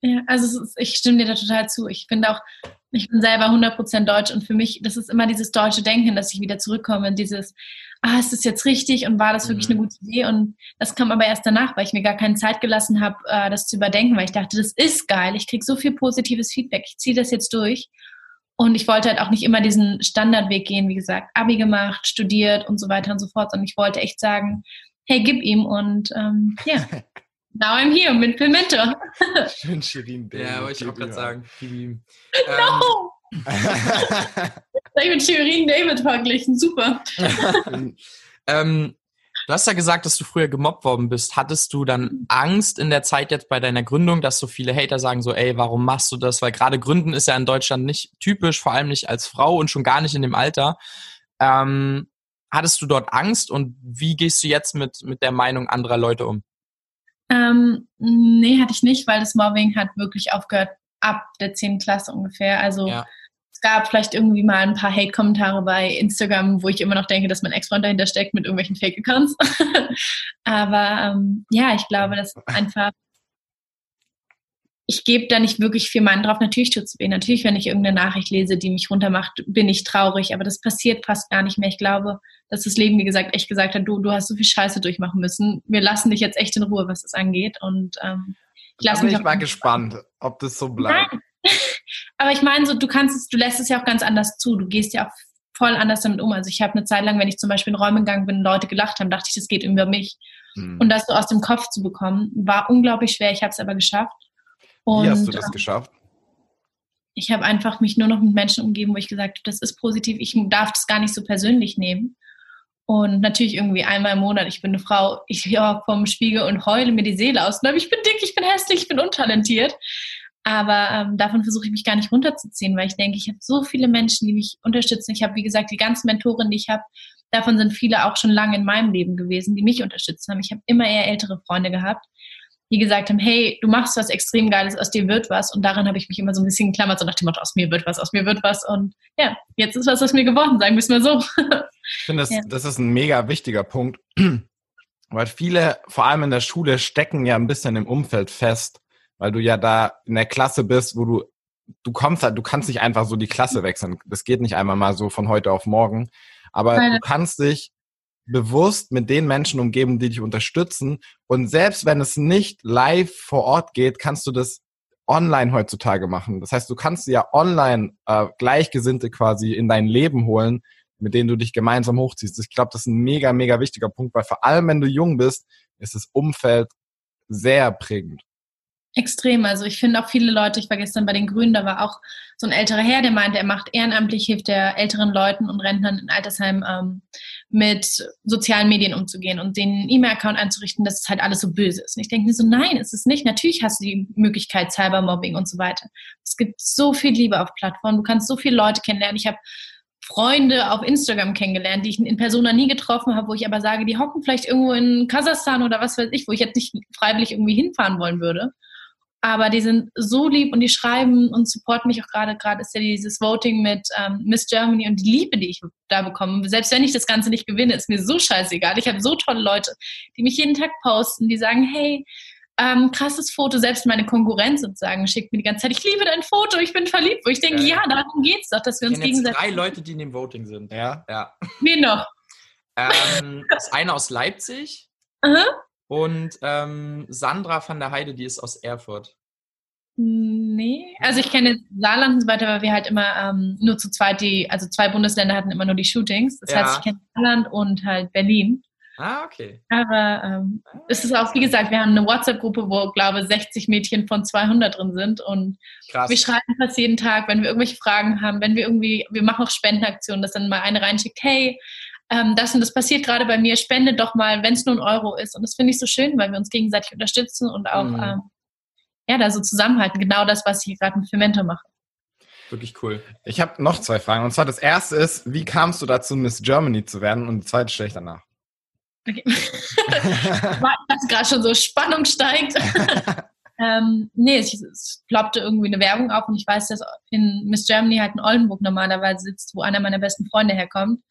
Ja, also ist, ich stimme dir da total zu. Ich finde auch, ich bin selber 100% deutsch und für mich, das ist immer dieses deutsche Denken, dass ich wieder zurückkomme in dieses, ah, ist das jetzt richtig und war das wirklich mhm. eine gute Idee? Und das kam aber erst danach, weil ich mir gar keine Zeit gelassen habe, äh, das zu überdenken, weil ich dachte, das ist geil, ich kriege so viel positives Feedback, ich ziehe das jetzt durch. Und ich wollte halt auch nicht immer diesen Standardweg gehen, wie gesagt, Abi gemacht, studiert und so weiter und so fort, sondern ich wollte echt sagen, hey, gib ihm und ähm, ja. [laughs] Now I'm here mit Pimento. Schön Shirin. Ja, wollte ich auch gerade sagen. Ähm, [laughs] no! [laughs] ich mit Shirin David verglichen, super. [laughs] ähm, du hast ja gesagt, dass du früher gemobbt worden bist. Hattest du dann Angst in der Zeit jetzt bei deiner Gründung, dass so viele Hater sagen so, ey, warum machst du das? Weil gerade Gründen ist ja in Deutschland nicht typisch, vor allem nicht als Frau und schon gar nicht in dem Alter. Ähm, hattest du dort Angst und wie gehst du jetzt mit, mit der Meinung anderer Leute um? Ähm, nee, hatte ich nicht, weil das Mobbing hat wirklich aufgehört ab der 10. Klasse ungefähr. Also ja. es gab vielleicht irgendwie mal ein paar Hate-Kommentare bei Instagram, wo ich immer noch denke, dass mein Ex-Freund dahinter steckt mit irgendwelchen Fake-Accounts. [laughs] Aber ähm, ja, ich glaube, dass [laughs] einfach ich gebe da nicht wirklich viel Mann drauf. Natürlich tut es weh. Natürlich, wenn ich irgendeine Nachricht lese, die mich runtermacht, bin ich traurig. Aber das passiert fast gar nicht mehr. Ich glaube, dass das Leben, wie gesagt, echt gesagt hat, du, du hast so viel Scheiße durchmachen müssen. Wir lassen dich jetzt echt in Ruhe, was das angeht. Und ähm, ich lasse mich. Ich mal gespannt, ob das so bleibt. Nein. [laughs] Aber ich meine, so, du kannst es, du lässt es ja auch ganz anders zu. Du gehst ja auch voll anders damit um. Also ich habe eine Zeit lang, wenn ich zum Beispiel in Räume gegangen bin und Leute gelacht haben, dachte ich, das geht über mich. Hm. Und das so aus dem Kopf zu bekommen, war unglaublich schwer. Ich habe es aber geschafft. Und, Wie hast du das ähm, geschafft? Ich habe einfach mich nur noch mit Menschen umgeben, wo ich gesagt habe, das ist positiv, ich darf das gar nicht so persönlich nehmen. Und natürlich irgendwie einmal im Monat, ich bin eine Frau, ich [laughs] ja vom Spiegel und heule mir die Seele aus. Ich bin dick, ich bin hässlich, ich bin untalentiert. Aber ähm, davon versuche ich mich gar nicht runterzuziehen, weil ich denke, ich habe so viele Menschen, die mich unterstützen. Ich habe, wie gesagt, die ganzen Mentoren, die ich habe, davon sind viele auch schon lange in meinem Leben gewesen, die mich unterstützt haben. Ich habe immer eher ältere Freunde gehabt, die gesagt haben, hey, du machst was extrem Geiles, aus dir wird was. Und daran habe ich mich immer so ein bisschen geklammert, so nach dem Motto, aus mir wird was, aus mir wird was. Und ja, jetzt ist was aus mir geworden, sagen wir es mal so. Ich finde, das, ja. das ist ein mega wichtiger Punkt, [clears throat] weil viele, vor allem in der Schule, stecken ja ein bisschen im Umfeld fest, weil du ja da in der Klasse bist, wo du, du kommst halt, du kannst nicht einfach so die Klasse wechseln. Das geht nicht einmal mal so von heute auf morgen. Aber Nein. du kannst dich bewusst mit den Menschen umgeben, die dich unterstützen. Und selbst wenn es nicht live vor Ort geht, kannst du das online heutzutage machen. Das heißt, du kannst ja online äh, Gleichgesinnte quasi in dein Leben holen, mit denen du dich gemeinsam hochziehst. Ich glaube, das ist ein mega, mega wichtiger Punkt, weil vor allem, wenn du jung bist, ist das Umfeld sehr prägend. Extrem. Also ich finde auch viele Leute, ich war gestern bei den Grünen, da war auch so ein älterer Herr, der meinte, er macht ehrenamtlich, hilft der älteren Leuten und Rentnern in Altersheim ähm, mit sozialen Medien umzugehen und den E-Mail-Account einzurichten, dass es halt alles so böse ist. Und ich denke mir so, nein, ist es nicht. Natürlich hast du die Möglichkeit Cybermobbing und so weiter. Es gibt so viel Liebe auf Plattformen, du kannst so viele Leute kennenlernen. Ich habe Freunde auf Instagram kennengelernt, die ich in Persona nie getroffen habe, wo ich aber sage, die hocken vielleicht irgendwo in Kasachstan oder was weiß ich, wo ich jetzt nicht freiwillig irgendwie hinfahren wollen würde. Aber die sind so lieb und die schreiben und supporten mich auch gerade. Gerade ist ja dieses Voting mit ähm, Miss Germany und die Liebe, die ich da bekomme. Selbst wenn ich das Ganze nicht gewinne, ist mir so scheißegal. Ich habe so tolle Leute, die mich jeden Tag posten, die sagen, hey, ähm, krasses Foto, selbst meine Konkurrenz sozusagen schickt mir die ganze Zeit, ich liebe dein Foto, ich bin verliebt, wo ich denke, ja, ja darum geht's doch, dass wir uns gegenseitig. drei Leute, die in dem Voting sind. Ja. Ja. Wen noch? Ähm, das eine aus Leipzig Aha. Und ähm, Sandra van der Heide, die ist aus Erfurt. Nee, also ich kenne Saarland und so weiter, weil wir halt immer ähm, nur zu zweit die, also zwei Bundesländer hatten immer nur die Shootings. Das Ja. heißt, ich kenne Saarland und halt Berlin. Ah, okay. Aber ähm, es ist auch, wie gesagt, wir haben eine WhatsApp-Gruppe, wo, glaube ich, 60 Mädchen von 200 drin sind und Krass. wir schreiben fast jeden Tag, wenn wir irgendwelche Fragen haben, wenn wir irgendwie, wir machen auch Spendenaktionen, dass dann mal eine reinschickt, hey, ähm, das und das passiert gerade bei mir, spende doch mal, wenn es nur ein Euro ist. Und das finde ich so schön, weil wir uns gegenseitig unterstützen und auch, Mhm. ähm, ja, da so zusammenhalten. Genau das, was ich gerade mit Femento mache. Wirklich cool. Ich habe noch zwei Fragen. Und zwar das erste ist, wie kamst du dazu, Miss Germany zu werden? Und die zweite stelle ich danach. Okay. [laughs] War das gerade schon so Spannung steigt. [laughs] ähm, nee, es, es ploppte irgendwie eine Werbung auf und ich weiß, dass in Miss Germany halt in Oldenburg normalerweise sitzt, wo einer meiner besten Freunde herkommt.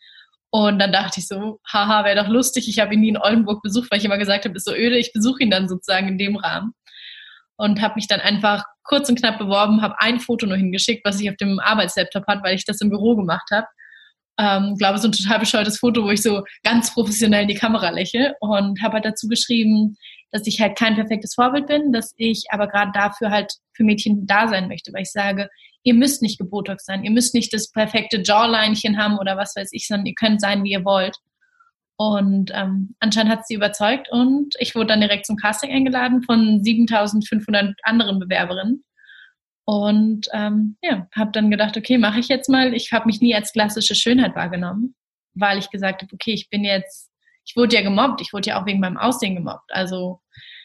Und dann dachte ich so, haha, wäre doch lustig. Ich habe ihn nie in Oldenburg besucht, weil ich immer gesagt habe, ist so öde. Ich besuche ihn dann sozusagen in dem Rahmen. Und habe mich dann einfach kurz und knapp beworben, habe ein Foto nur hingeschickt, was ich auf dem Arbeitslaptop hatte, weil ich das im Büro gemacht habe ähm, glaube so ein total bescheuertes Foto, wo ich so ganz professionell in die Kamera lächle und habe halt dazu geschrieben, dass ich halt kein perfektes Vorbild bin, dass ich aber gerade dafür halt für Mädchen da sein möchte, weil ich sage, ihr müsst nicht gebotox sein, ihr müsst nicht das perfekte Jawlinchen haben oder was weiß ich, sondern ihr könnt sein, wie ihr wollt. Und ähm, anscheinend hat sie überzeugt und ich wurde dann direkt zum Casting eingeladen von 7500 anderen Bewerberinnen. Und ähm, ja, habe dann gedacht, okay, mache ich jetzt mal. Ich habe mich nie als klassische Schönheit wahrgenommen, weil ich gesagt habe, okay, ich bin jetzt, ich wurde ja gemobbt, ich wurde ja auch wegen meinem Aussehen gemobbt. Also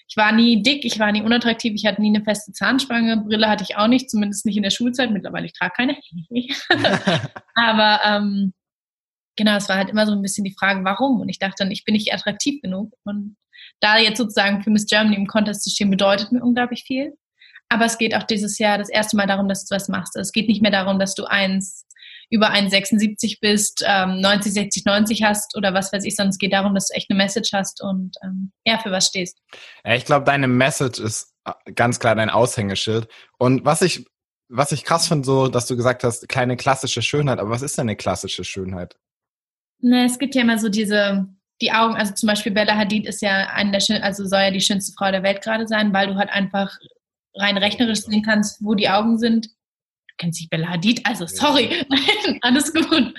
ich war nie dick, ich war nie unattraktiv, ich hatte nie eine feste Zahnspange, Brille hatte ich auch nicht, zumindest nicht in der Schulzeit. Mittlerweile ich trage keine. [laughs] Aber ähm, genau, es war halt immer so ein bisschen die Frage, warum? Und ich dachte dann, ich bin nicht attraktiv genug. Und da jetzt sozusagen für Miss Germany im Contest zu stehen, bedeutet mir unglaublich viel. Aber es geht auch dieses Jahr das erste Mal darum, dass du was machst. Es geht nicht mehr darum, dass du eins über 1,76 bist, ähm, 90, 60, 90 hast oder was weiß ich, sondern es geht darum, dass du echt eine Message hast und ähm, ja, für was stehst. Ich glaube, deine Message ist äh, ganz klar dein Aushängeschild. Und was ich, was ich krass finde, so, dass du gesagt hast, keine klassische Schönheit, aber was ist denn eine klassische Schönheit? Na, es gibt ja immer so diese, die Augen, also zum Beispiel Bella Hadid ist ja eine der schön, also soll ja die schönste Frau der Welt gerade sein, weil du halt einfach rein rechnerisch sehen kannst, wo die Augen sind. Du kennst dich Bella Hadid, also sorry, [laughs] alles gut.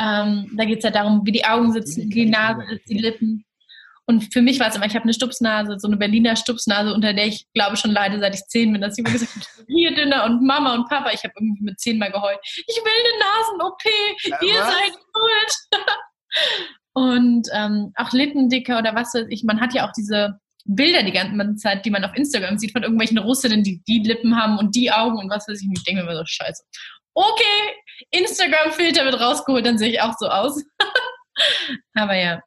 Ähm, da geht es ja darum, wie die Augen sitzen, die Nase, die Lippen. Und für mich war es immer, ich habe eine Stupsnase, so eine Berliner Stupsnase, unter der ich glaube schon leide, seit ich zehn bin, dass ich immer gesagt habe, [laughs] hier Dünner und Mama und Papa. Ich habe irgendwie mit zehn Mal geheult. Ich will eine Nasen-OP, ihr was? seid schuld. [laughs] und ähm, auch Lippendicker oder was weiß ich. Man hat ja auch diese Bilder die ganze Zeit, die man auf Instagram sieht von irgendwelchen Russinnen, die die Lippen haben und die Augen und was weiß ich. Und ich denke mir immer so, scheiße. Okay, Instagram-Filter wird rausgeholt, dann sehe ich auch so aus. [laughs] Aber ja.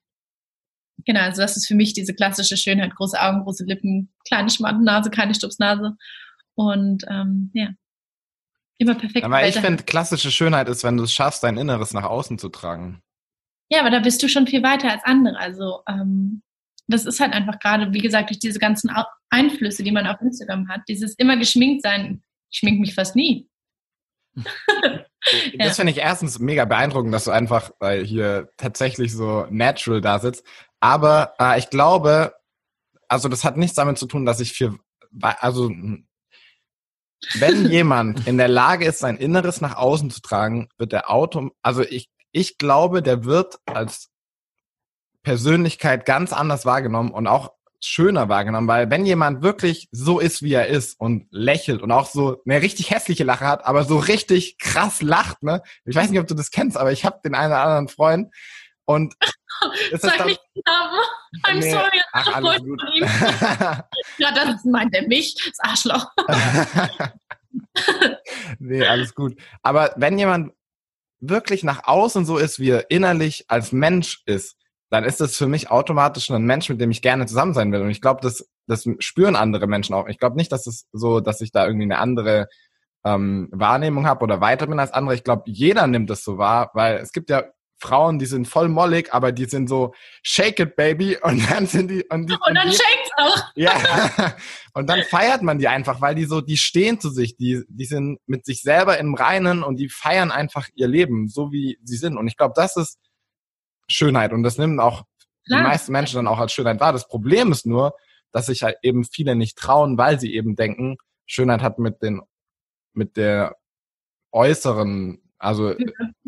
Genau, also das ist für mich diese klassische Schönheit. Große Augen, große Lippen, kleine Schmandennase, keine Stupsnase. Und ähm, ja, immer perfekt. Aber ich finde, klassische Schönheit ist, wenn du es schaffst, dein Inneres nach außen zu tragen. Ja, aber da bist du schon viel weiter als andere. Also ähm, das ist halt einfach gerade, wie gesagt, durch diese ganzen Einflüsse, die man auf Instagram hat, dieses immer geschminkt sein, ich schmink mich fast nie. [laughs] Ja. Das finde ich erstens mega beeindruckend, dass du einfach äh, hier tatsächlich so natural da sitzt. Aber äh, ich glaube, also das hat nichts damit zu tun, dass ich für, also hm, wenn [laughs] jemand in der Lage ist, sein Inneres nach außen zu tragen, wird der Auto, also ich, ich glaube, der wird als Persönlichkeit ganz anders wahrgenommen und auch schöner wahrgenommen, weil wenn jemand wirklich so ist, wie er ist und lächelt und auch so eine richtig hässliche Lache hat, aber so richtig krass lacht, ne? Ich weiß nicht, ob du das kennst, aber ich habe den einen oder anderen Freund und [laughs] ist Sag nicht den Namen. I'm nee, sorry. Ach, alles gut. [laughs] ja, das meint er mich, das Arschloch. [laughs] nee, alles gut. Aber wenn jemand wirklich nach außen so ist, wie er innerlich als Mensch ist, dann ist das für mich automatisch ein Mensch, mit dem ich gerne zusammen sein will. Und ich glaube, das, das spüren andere Menschen auch. Ich glaube nicht, dass es so, dass ich da irgendwie eine andere ähm, Wahrnehmung habe oder weiter bin als andere. Ich glaube, jeder nimmt das so wahr, weil es gibt ja Frauen, die sind voll mollig, aber die sind so shake it baby [laughs] und dann sind die und, die, und dann und shake's auch. Ja. [laughs] und dann feiert man die einfach, weil die so die stehen zu sich, die die sind mit sich selber im Reinen und die feiern einfach ihr Leben, so wie sie sind und ich glaube, das ist Schönheit und das nehmen auch Klar. die meisten Menschen dann auch als Schönheit wahr. Das Problem ist nur, dass sich halt eben viele nicht trauen, weil sie eben denken, Schönheit hat mit den mit der äußeren, also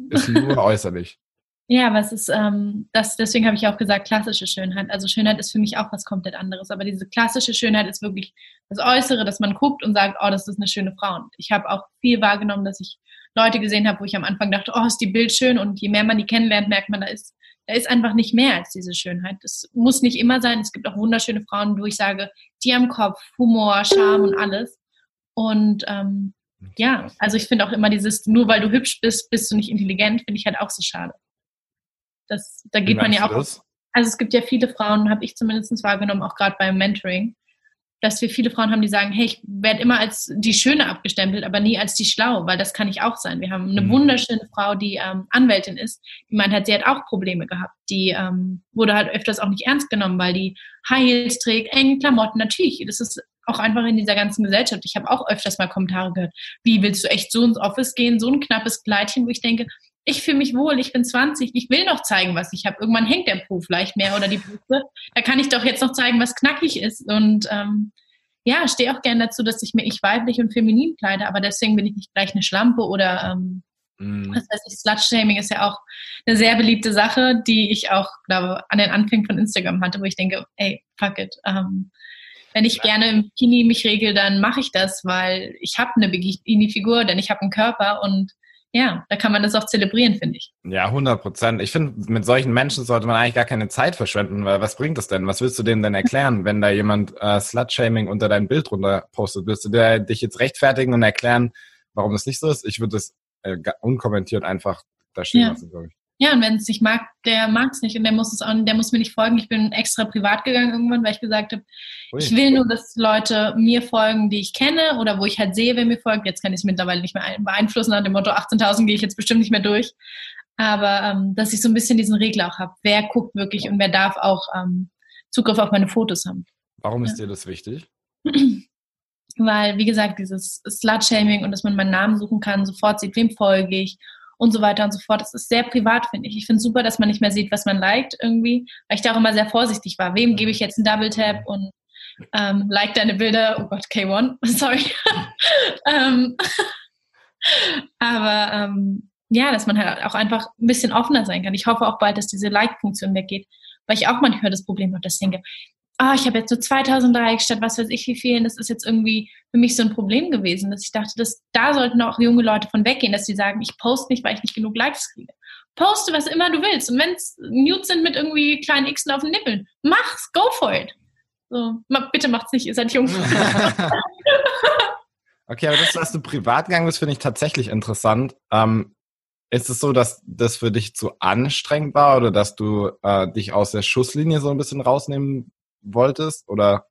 ist nur [laughs] äußerlich. Ja, was ist, ähm, das, deswegen habe ich auch gesagt, klassische Schönheit. Also Schönheit ist für mich auch was komplett anderes. Aber diese klassische Schönheit ist wirklich das Äußere, dass man guckt und sagt, oh, das ist eine schöne Frau. Und ich habe auch viel wahrgenommen, dass ich Leute gesehen habe, wo ich am Anfang dachte, oh, ist die Bild schön. Und je mehr man die kennenlernt, merkt man, da ist, da ist einfach nicht mehr als diese Schönheit. Das muss nicht immer sein. Es gibt auch wunderschöne Frauen, wo ich sage, die am Kopf, Humor, Charme und alles. Und ähm, ja, also ich finde auch immer dieses, nur weil du hübsch bist, bist du nicht intelligent, finde ich halt auch so schade. Das, da geht man ja auch. Das? Also es gibt ja viele Frauen, habe ich zumindest wahrgenommen, auch gerade beim Mentoring, dass wir viele Frauen haben, die sagen, hey, ich werde immer als die Schöne abgestempelt, aber nie als die Schlau, weil das kann ich auch sein. Wir haben eine mhm. wunderschöne Frau, die ähm, Anwältin ist, die meint halt, sie hat auch Probleme gehabt. Die ähm, wurde halt öfters auch nicht ernst genommen, weil die High Heels trägt, engen Klamotten. Natürlich, das ist auch einfach in dieser ganzen Gesellschaft. Ich habe auch öfters mal Kommentare gehört, wie willst du echt so ins Office gehen, so ein knappes Kleidchen, wo ich denke, ich fühle mich wohl, ich bin 20, ich will noch zeigen, was ich habe. Irgendwann hängt der Po vielleicht mehr oder die Brüste. Da kann ich doch jetzt noch zeigen, was knackig ist. Und ähm, ja, stehe auch gerne dazu, dass ich mich weiblich und feminin kleide, aber deswegen bin ich nicht gleich eine Schlampe oder ähm, mm. was weiß ich, Slut-Shaming ist ja auch eine sehr beliebte Sache, die ich auch, glaube an den Anfängen von Instagram hatte, wo ich denke, ey, fuck it. Ähm, wenn ich gerne im Bikini mich regel, dann mache ich das, weil ich habe eine Bikini-Figur, denn ich habe einen Körper und ja, da kann man das auch zelebrieren, finde ich. Ja, 100 Prozent. Ich finde, mit solchen Menschen sollte man eigentlich gar keine Zeit verschwenden, weil was bringt das denn? Was willst du denen denn erklären, wenn da jemand äh, Slut-Shaming unter dein Bild runter postet? Willst du dir, dich jetzt rechtfertigen und erklären, warum das nicht so ist? Ich würde das äh, unkommentiert einfach da stehen ja. lassen, glaube ich. Ja, und wenn es nicht mag, der mag es nicht und der muss es auch, der muss mir nicht folgen. Ich bin extra privat gegangen irgendwann, weil ich gesagt habe, ich will nur, dass Leute mir folgen, die ich kenne oder wo ich halt sehe, wer mir folgt. Jetzt kann ich es mittlerweile nicht mehr beeinflussen nach dem Motto 18.000 gehe ich jetzt bestimmt nicht mehr durch. Aber ähm, dass ich so ein bisschen diesen Regler auch habe. Wer guckt wirklich und wer darf auch ähm, Zugriff auf meine Fotos haben. Warum ist dir das wichtig? Weil, wie gesagt, dieses Slut-Shaming und dass man meinen Namen suchen kann, sofort sieht, wem folge ich und so weiter und so fort. Das ist sehr privat, finde ich. Ich finde es super, dass man nicht mehr sieht, was man liked irgendwie, weil ich da auch immer sehr vorsichtig war. Wem gebe ich jetzt einen Double Tap und ähm, like deine Bilder? Oh Gott, K1, [laughs] sorry. [laughs] ähm, [laughs] aber ähm, ja, dass man halt auch einfach ein bisschen offener sein kann. Ich hoffe auch bald, dass diese Like-Funktion weggeht, weil ich auch manchmal das Problem habe, dass ich denke, oh, ich habe jetzt nur 2000 Likes statt was weiß ich wie vielen. Das ist jetzt irgendwie für mich so ein Problem gewesen, dass ich dachte, dass da sollten auch junge Leute von weggehen, dass sie sagen, ich poste nicht, weil ich nicht genug Likes kriege. Poste, was immer du willst. Und wenn es Nudes sind mit irgendwie kleinen Xen auf den Nippeln, mach's, go for it. So, bitte macht's nicht, ihr seid jung. [laughs] [laughs] okay, aber das, dass du privat gegangen bist, finde ich tatsächlich interessant. Ähm, ist es so, dass das für dich zu anstrengend war oder dass du äh, dich aus der Schusslinie so ein bisschen rausnehmen wolltest oder?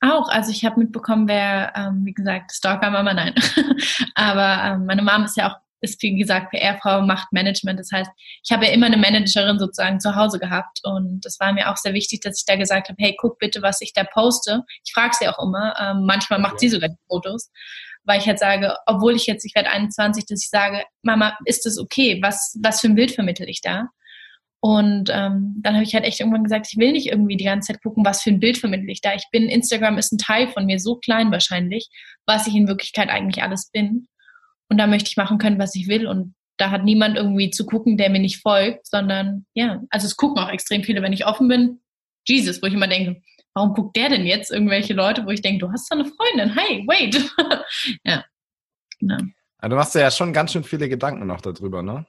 Auch, also ich habe mitbekommen, wer, ähm, wie gesagt, Stalker Mama, nein. [laughs] Aber ähm, meine Mom ist ja auch, ist wie gesagt PR-Frau, macht Management. Das heißt, ich habe ja immer eine Managerin sozusagen zu Hause gehabt und das war mir auch sehr wichtig, dass ich da gesagt habe, hey, guck bitte, was ich da poste. Ich frage sie auch immer. Ähm, manchmal macht sie sogar die Fotos weil ich halt sage, obwohl ich jetzt, ich werde 21, dass ich sage, Mama, ist das okay? Was, was für ein Bild vermittel ich da? Und ähm, dann habe ich halt echt irgendwann gesagt, ich will nicht irgendwie die ganze Zeit gucken, was für ein Bild vermittle ich da. Ich bin, Instagram ist ein Teil von mir, so klein wahrscheinlich, was ich in Wirklichkeit eigentlich alles bin. Und da möchte ich machen können, was ich will. Und da hat niemand irgendwie zu gucken, der mir nicht folgt, sondern ja, also es gucken auch extrem viele, wenn ich offen bin. Jesus, wo ich immer denke, warum guckt der denn jetzt irgendwelche Leute, wo ich denke, du hast doch eine Freundin, hey, wait. [laughs] ja, genau. Ja, du machst ja schon ganz schön viele Gedanken noch darüber, ne?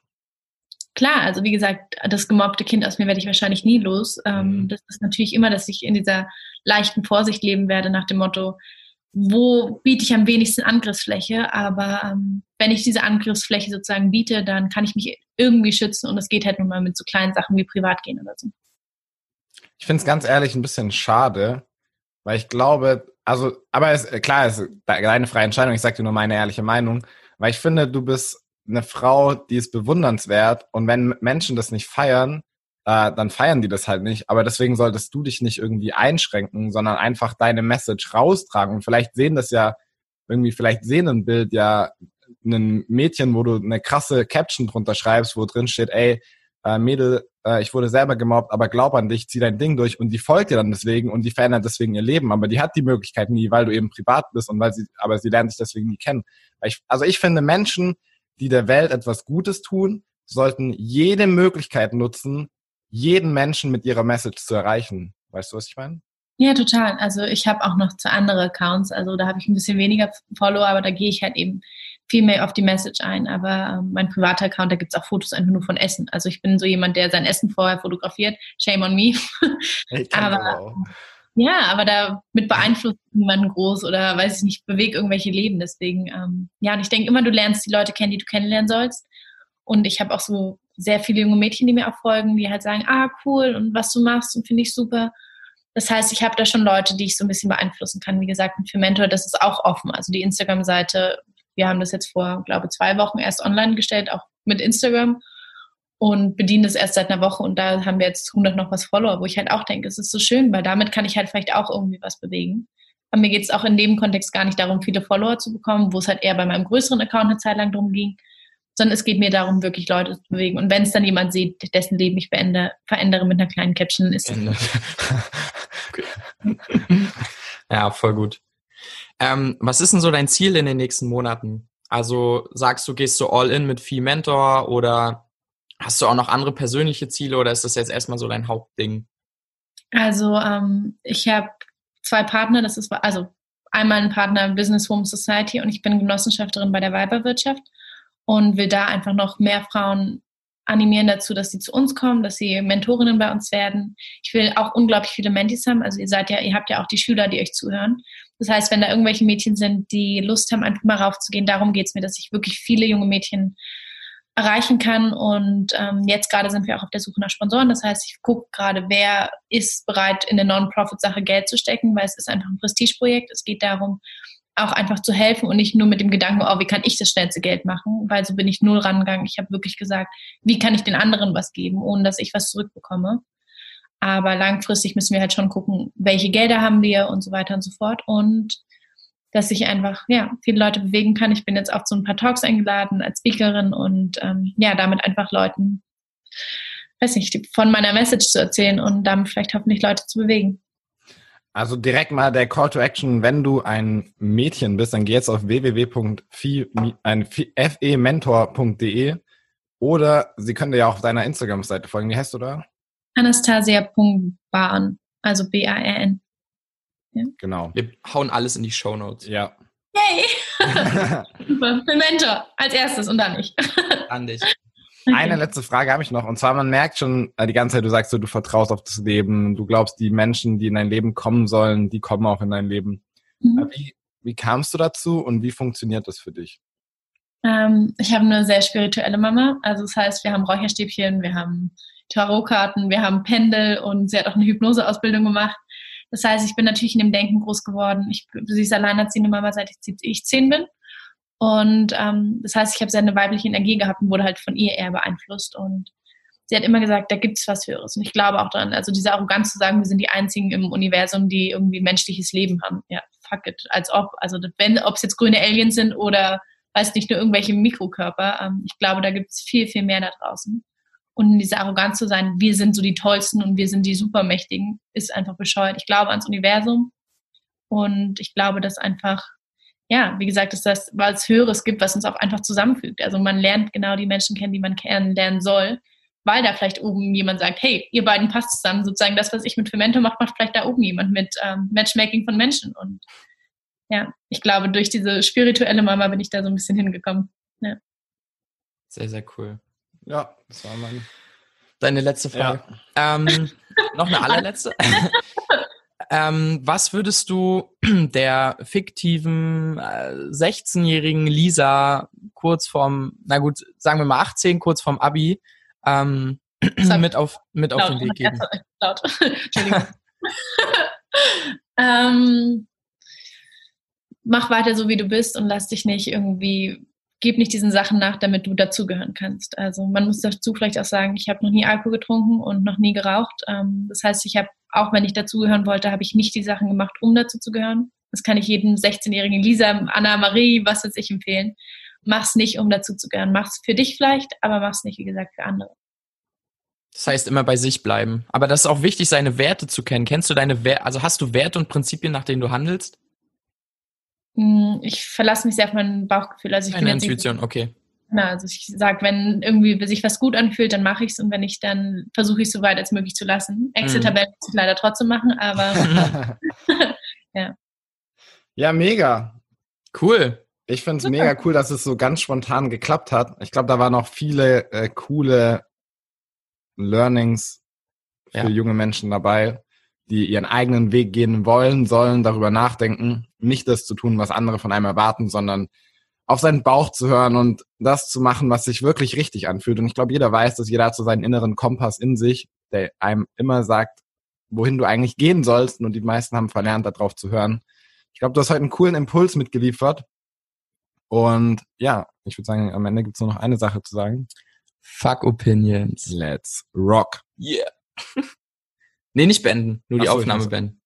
Klar, also wie gesagt, das gemobbte Kind aus mir werde ich wahrscheinlich nie los. Ähm, mhm. Das ist natürlich immer, dass ich in dieser leichten Vorsicht leben werde nach dem Motto, wo biete ich am wenigsten Angriffsfläche, aber ähm, wenn ich diese Angriffsfläche sozusagen biete, dann kann ich mich irgendwie schützen und es geht halt nun mal mit so kleinen Sachen wie Privatgehen oder so. Ich finde es ganz ehrlich ein bisschen schade, weil ich glaube, also, aber es, klar, es ist deine freie Entscheidung, ich sage dir nur meine ehrliche Meinung, weil ich finde, du bist eine Frau, die ist bewundernswert und wenn Menschen das nicht feiern, äh, dann feiern die das halt nicht. Aber deswegen solltest du dich nicht irgendwie einschränken, sondern einfach deine Message raustragen. Und vielleicht sehen das ja irgendwie, vielleicht sehen ein Bild ja ein Mädchen, wo du eine krasse Caption drunter schreibst, wo drin steht, ey, äh, Mädel, äh, ich wurde selber gemobbt, aber glaub an dich, zieh dein Ding durch und die folgt dir dann deswegen und die verändert deswegen ihr Leben, aber die hat die Möglichkeit nie, weil du eben privat bist und weil sie, aber sie lernt dich deswegen nie kennen. Ich, also ich finde Menschen, die der Welt etwas Gutes tun, sollten jede Möglichkeit nutzen, jeden Menschen mit ihrer Message zu erreichen. Weißt du, was ich meine? Ja, total. Also ich habe auch noch zwei andere Accounts, also da habe ich ein bisschen weniger Follower, aber da gehe ich halt eben viel mehr auf die Message ein. Aber ähm, mein privater Account, da gibt es auch Fotos einfach nur von Essen. Also ich bin so jemand, der sein Essen vorher fotografiert. Shame on me. [laughs] aber ja, aber damit beeinflusst niemanden groß oder weiß ich nicht, bewegt irgendwelche Leben. Deswegen, ähm, ja, und ich denke immer, du lernst die Leute kennen, die du kennenlernen sollst. Und ich habe auch so sehr viele junge Mädchen, die mir auch folgen, die halt sagen, ah, cool und was du machst und finde ich super. Das heißt, ich habe da schon Leute, die ich so ein bisschen beeinflussen kann. Wie gesagt, für Mentor, das ist auch offen. Also die Instagram-Seite, wir haben das jetzt vor, glaube zwei Wochen erst online gestellt, auch mit Instagram und bedienen das erst seit einer Woche und da haben wir jetzt 100 noch was Follower, wo ich halt auch denke, es ist so schön, weil damit kann ich halt vielleicht auch irgendwie was bewegen. Aber mir geht es auch in dem Kontext gar nicht darum, viele Follower zu bekommen, wo es halt eher bei meinem größeren Account eine Zeit lang drum ging, sondern es geht mir darum, wirklich Leute zu bewegen. Und wenn es dann jemand sieht, dessen Leben ich verändere, verändere mit einer kleinen Caption, ist es. [laughs] ja, voll gut. Ähm, was ist denn so dein Ziel in den nächsten Monaten? Also sagst du, gehst du all in mit viel Mentor oder hast du auch noch andere persönliche Ziele oder ist das jetzt erstmal so dein Hauptding? Also ähm, ich habe zwei Partner, das ist also einmal ein Partner Business Home Society und ich bin Genossenschafterin bei der Weiberwirtschaft und will da einfach noch mehr Frauen animieren dazu, dass sie zu uns kommen, dass sie Mentorinnen bei uns werden. Ich will auch unglaublich viele Mentis haben. Also ihr seid ja, ihr habt ja auch die Schüler, die euch zuhören. Das heißt, wenn da irgendwelche Mädchen sind, die Lust haben, einfach mal raufzugehen, darum geht's mir, dass ich wirklich viele junge Mädchen erreichen kann. Und ähm, jetzt gerade sind wir auch auf der Suche nach Sponsoren. Das heißt, ich gucke gerade, wer ist bereit, in eine Non-Profit-Sache Geld zu stecken, weil es ist einfach ein Prestigeprojekt. Es geht darum, auch einfach zu helfen und nicht nur mit dem Gedanken, oh, wie kann ich das schnellste Geld machen, weil so bin ich null rangegangen. Ich habe wirklich gesagt, wie kann ich den anderen was geben, ohne dass ich was zurückbekomme. Aber langfristig müssen wir halt schon gucken, welche Gelder haben wir und so weiter und so fort. Und dass ich einfach ja viele Leute bewegen kann. Ich bin jetzt auch zu ein paar Talks eingeladen als Speakerin und ähm, ja damit einfach Leuten, weiß nicht, von meiner Message zu erzählen und damit vielleicht hoffentlich Leute zu bewegen. Also direkt mal der Call to Action, wenn du ein Mädchen bist, dann geh jetzt auf www.fementor.de oder sie können dir ja auch auf deiner Instagram-Seite folgen. Wie heißt du da? Anastasia.bahn, also B-A-R-N. Ja. Genau. Wir hauen alles in die Show Notes. Ja. Yay! [laughs] Super. Mentor als erstes und dann ich. [laughs] An dich. Okay. Eine letzte Frage habe ich noch. Und zwar, man merkt schon äh, die ganze Zeit, du sagst so, du vertraust auf das Leben, du glaubst, die Menschen, die in dein Leben kommen sollen, die kommen auch in dein Leben. Mhm. Wie, wie kamst du dazu und wie funktioniert das für dich? Ähm, ich habe eine sehr spirituelle Mama. Also das heißt, wir haben Räucherstäbchen, wir haben Tarotkarten, wir haben Pendel und sie hat auch eine Hypnoseausbildung gemacht. Das heißt, ich bin natürlich in dem Denken groß geworden. Ich, sie ist alleinerziehende Mama, seit ich, zehn bin. Und ähm, das heißt, ich habe sehr eine weibliche Energie gehabt und wurde halt von ihr eher beeinflusst. Und sie hat immer gesagt, da gibt es was Höheres. Und ich glaube auch dran. Also diese Arroganz zu sagen, wir sind die einzigen im Universum, die irgendwie menschliches Leben haben. Ja, fuck it. Als ob. Also wenn, ob es jetzt grüne Aliens sind oder weiß nicht, nur irgendwelche Mikrokörper. Ähm, ich glaube, da gibt es viel, viel mehr da draußen. Und diese Arroganz zu sein, wir sind so die Tollsten und wir sind die Supermächtigen, ist einfach bescheuert. Ich glaube ans Universum und ich glaube, dass einfach ja, wie gesagt, dass das was Höheres gibt, was uns auch einfach zusammenfügt. Also man lernt genau die Menschen kennen, die man kennenlernen soll. weil da vielleicht oben jemand sagt, hey, ihr beiden passt zusammen. Sozusagen das, was ich mit Femento mache, macht vielleicht da oben jemand mit ähm, Matchmaking von Menschen. Und ja, ich glaube, durch diese spirituelle Mama bin ich da so ein bisschen hingekommen. Ja. Sehr, sehr cool. Ja, das war mein. Deine letzte Frage. Ja. Ähm, [laughs] noch eine allerletzte. [laughs] ähm, was würdest du [clears throat] der fiktiven äh, 16-jährigen Lisa kurz vorm, na gut, sagen wir mal 18, kurz vorm Abi, ähm, [clears throat] mit auf, mit auf den Weg geben? [laughs] Laut. Entschuldigung. ähm, mach weiter so, wie du bist und lass dich nicht irgendwie gib nicht diesen Sachen nach, damit du dazugehören kannst. Also man muss dazu vielleicht auch sagen, ich habe noch nie Alkohol getrunken und noch nie geraucht. Ähm, das heißt, ich habe, auch wenn ich dazugehören wollte, habe ich nicht die Sachen gemacht, um dazu zu gehören. Das kann ich jedem 16-jährigen Lisa, Anna, Marie, was weiß ich empfehlen. Mach's nicht, um dazu zu gehören. Mach's für dich vielleicht, aber mach's nicht, wie gesagt, für andere. Das heißt, immer bei sich bleiben. Aber das ist auch wichtig, seine Werte zu kennen. Kennst du deine Werte, also hast du Werte und Prinzipien, nach denen du handelst? Hm, ich verlasse mich sehr auf mein Bauchgefühl. Also ich Eine Intuition, nicht, okay. Na, also ich sage, wenn irgendwie sich was gut anfühlt, dann mache ich es und wenn nicht, dann versuche ich es so weit als möglich zu lassen. Excel-Tabellen mhm. muss ich leider trotzdem machen, aber [laughs] [laughs] ja. Ja, mega. Cool. Ich finde es mega cool, dass es so ganz spontan geklappt hat. Ich glaube, da waren noch viele äh, coole Learnings für ja. junge Menschen dabei die ihren eigenen Weg gehen wollen, sollen darüber nachdenken, nicht das zu tun, was andere von einem erwarten, sondern auf seinen Bauch zu hören und das zu machen, was sich wirklich richtig anfühlt. Und ich glaube, jeder weiß, dass jeder hat so seinen inneren Kompass in sich, der einem immer sagt, wohin du eigentlich gehen sollst. Und die meisten haben verlernt, darauf zu hören. Ich glaube, du hast heute einen coolen Impuls mitgeliefert. Und ja, ich würde sagen, am Ende gibt es nur noch eine Sache zu sagen. Fuck Opinions. Let's rock. Yeah. [laughs] Nee, nicht beenden, nur Ach die so, Aufnahme beenden.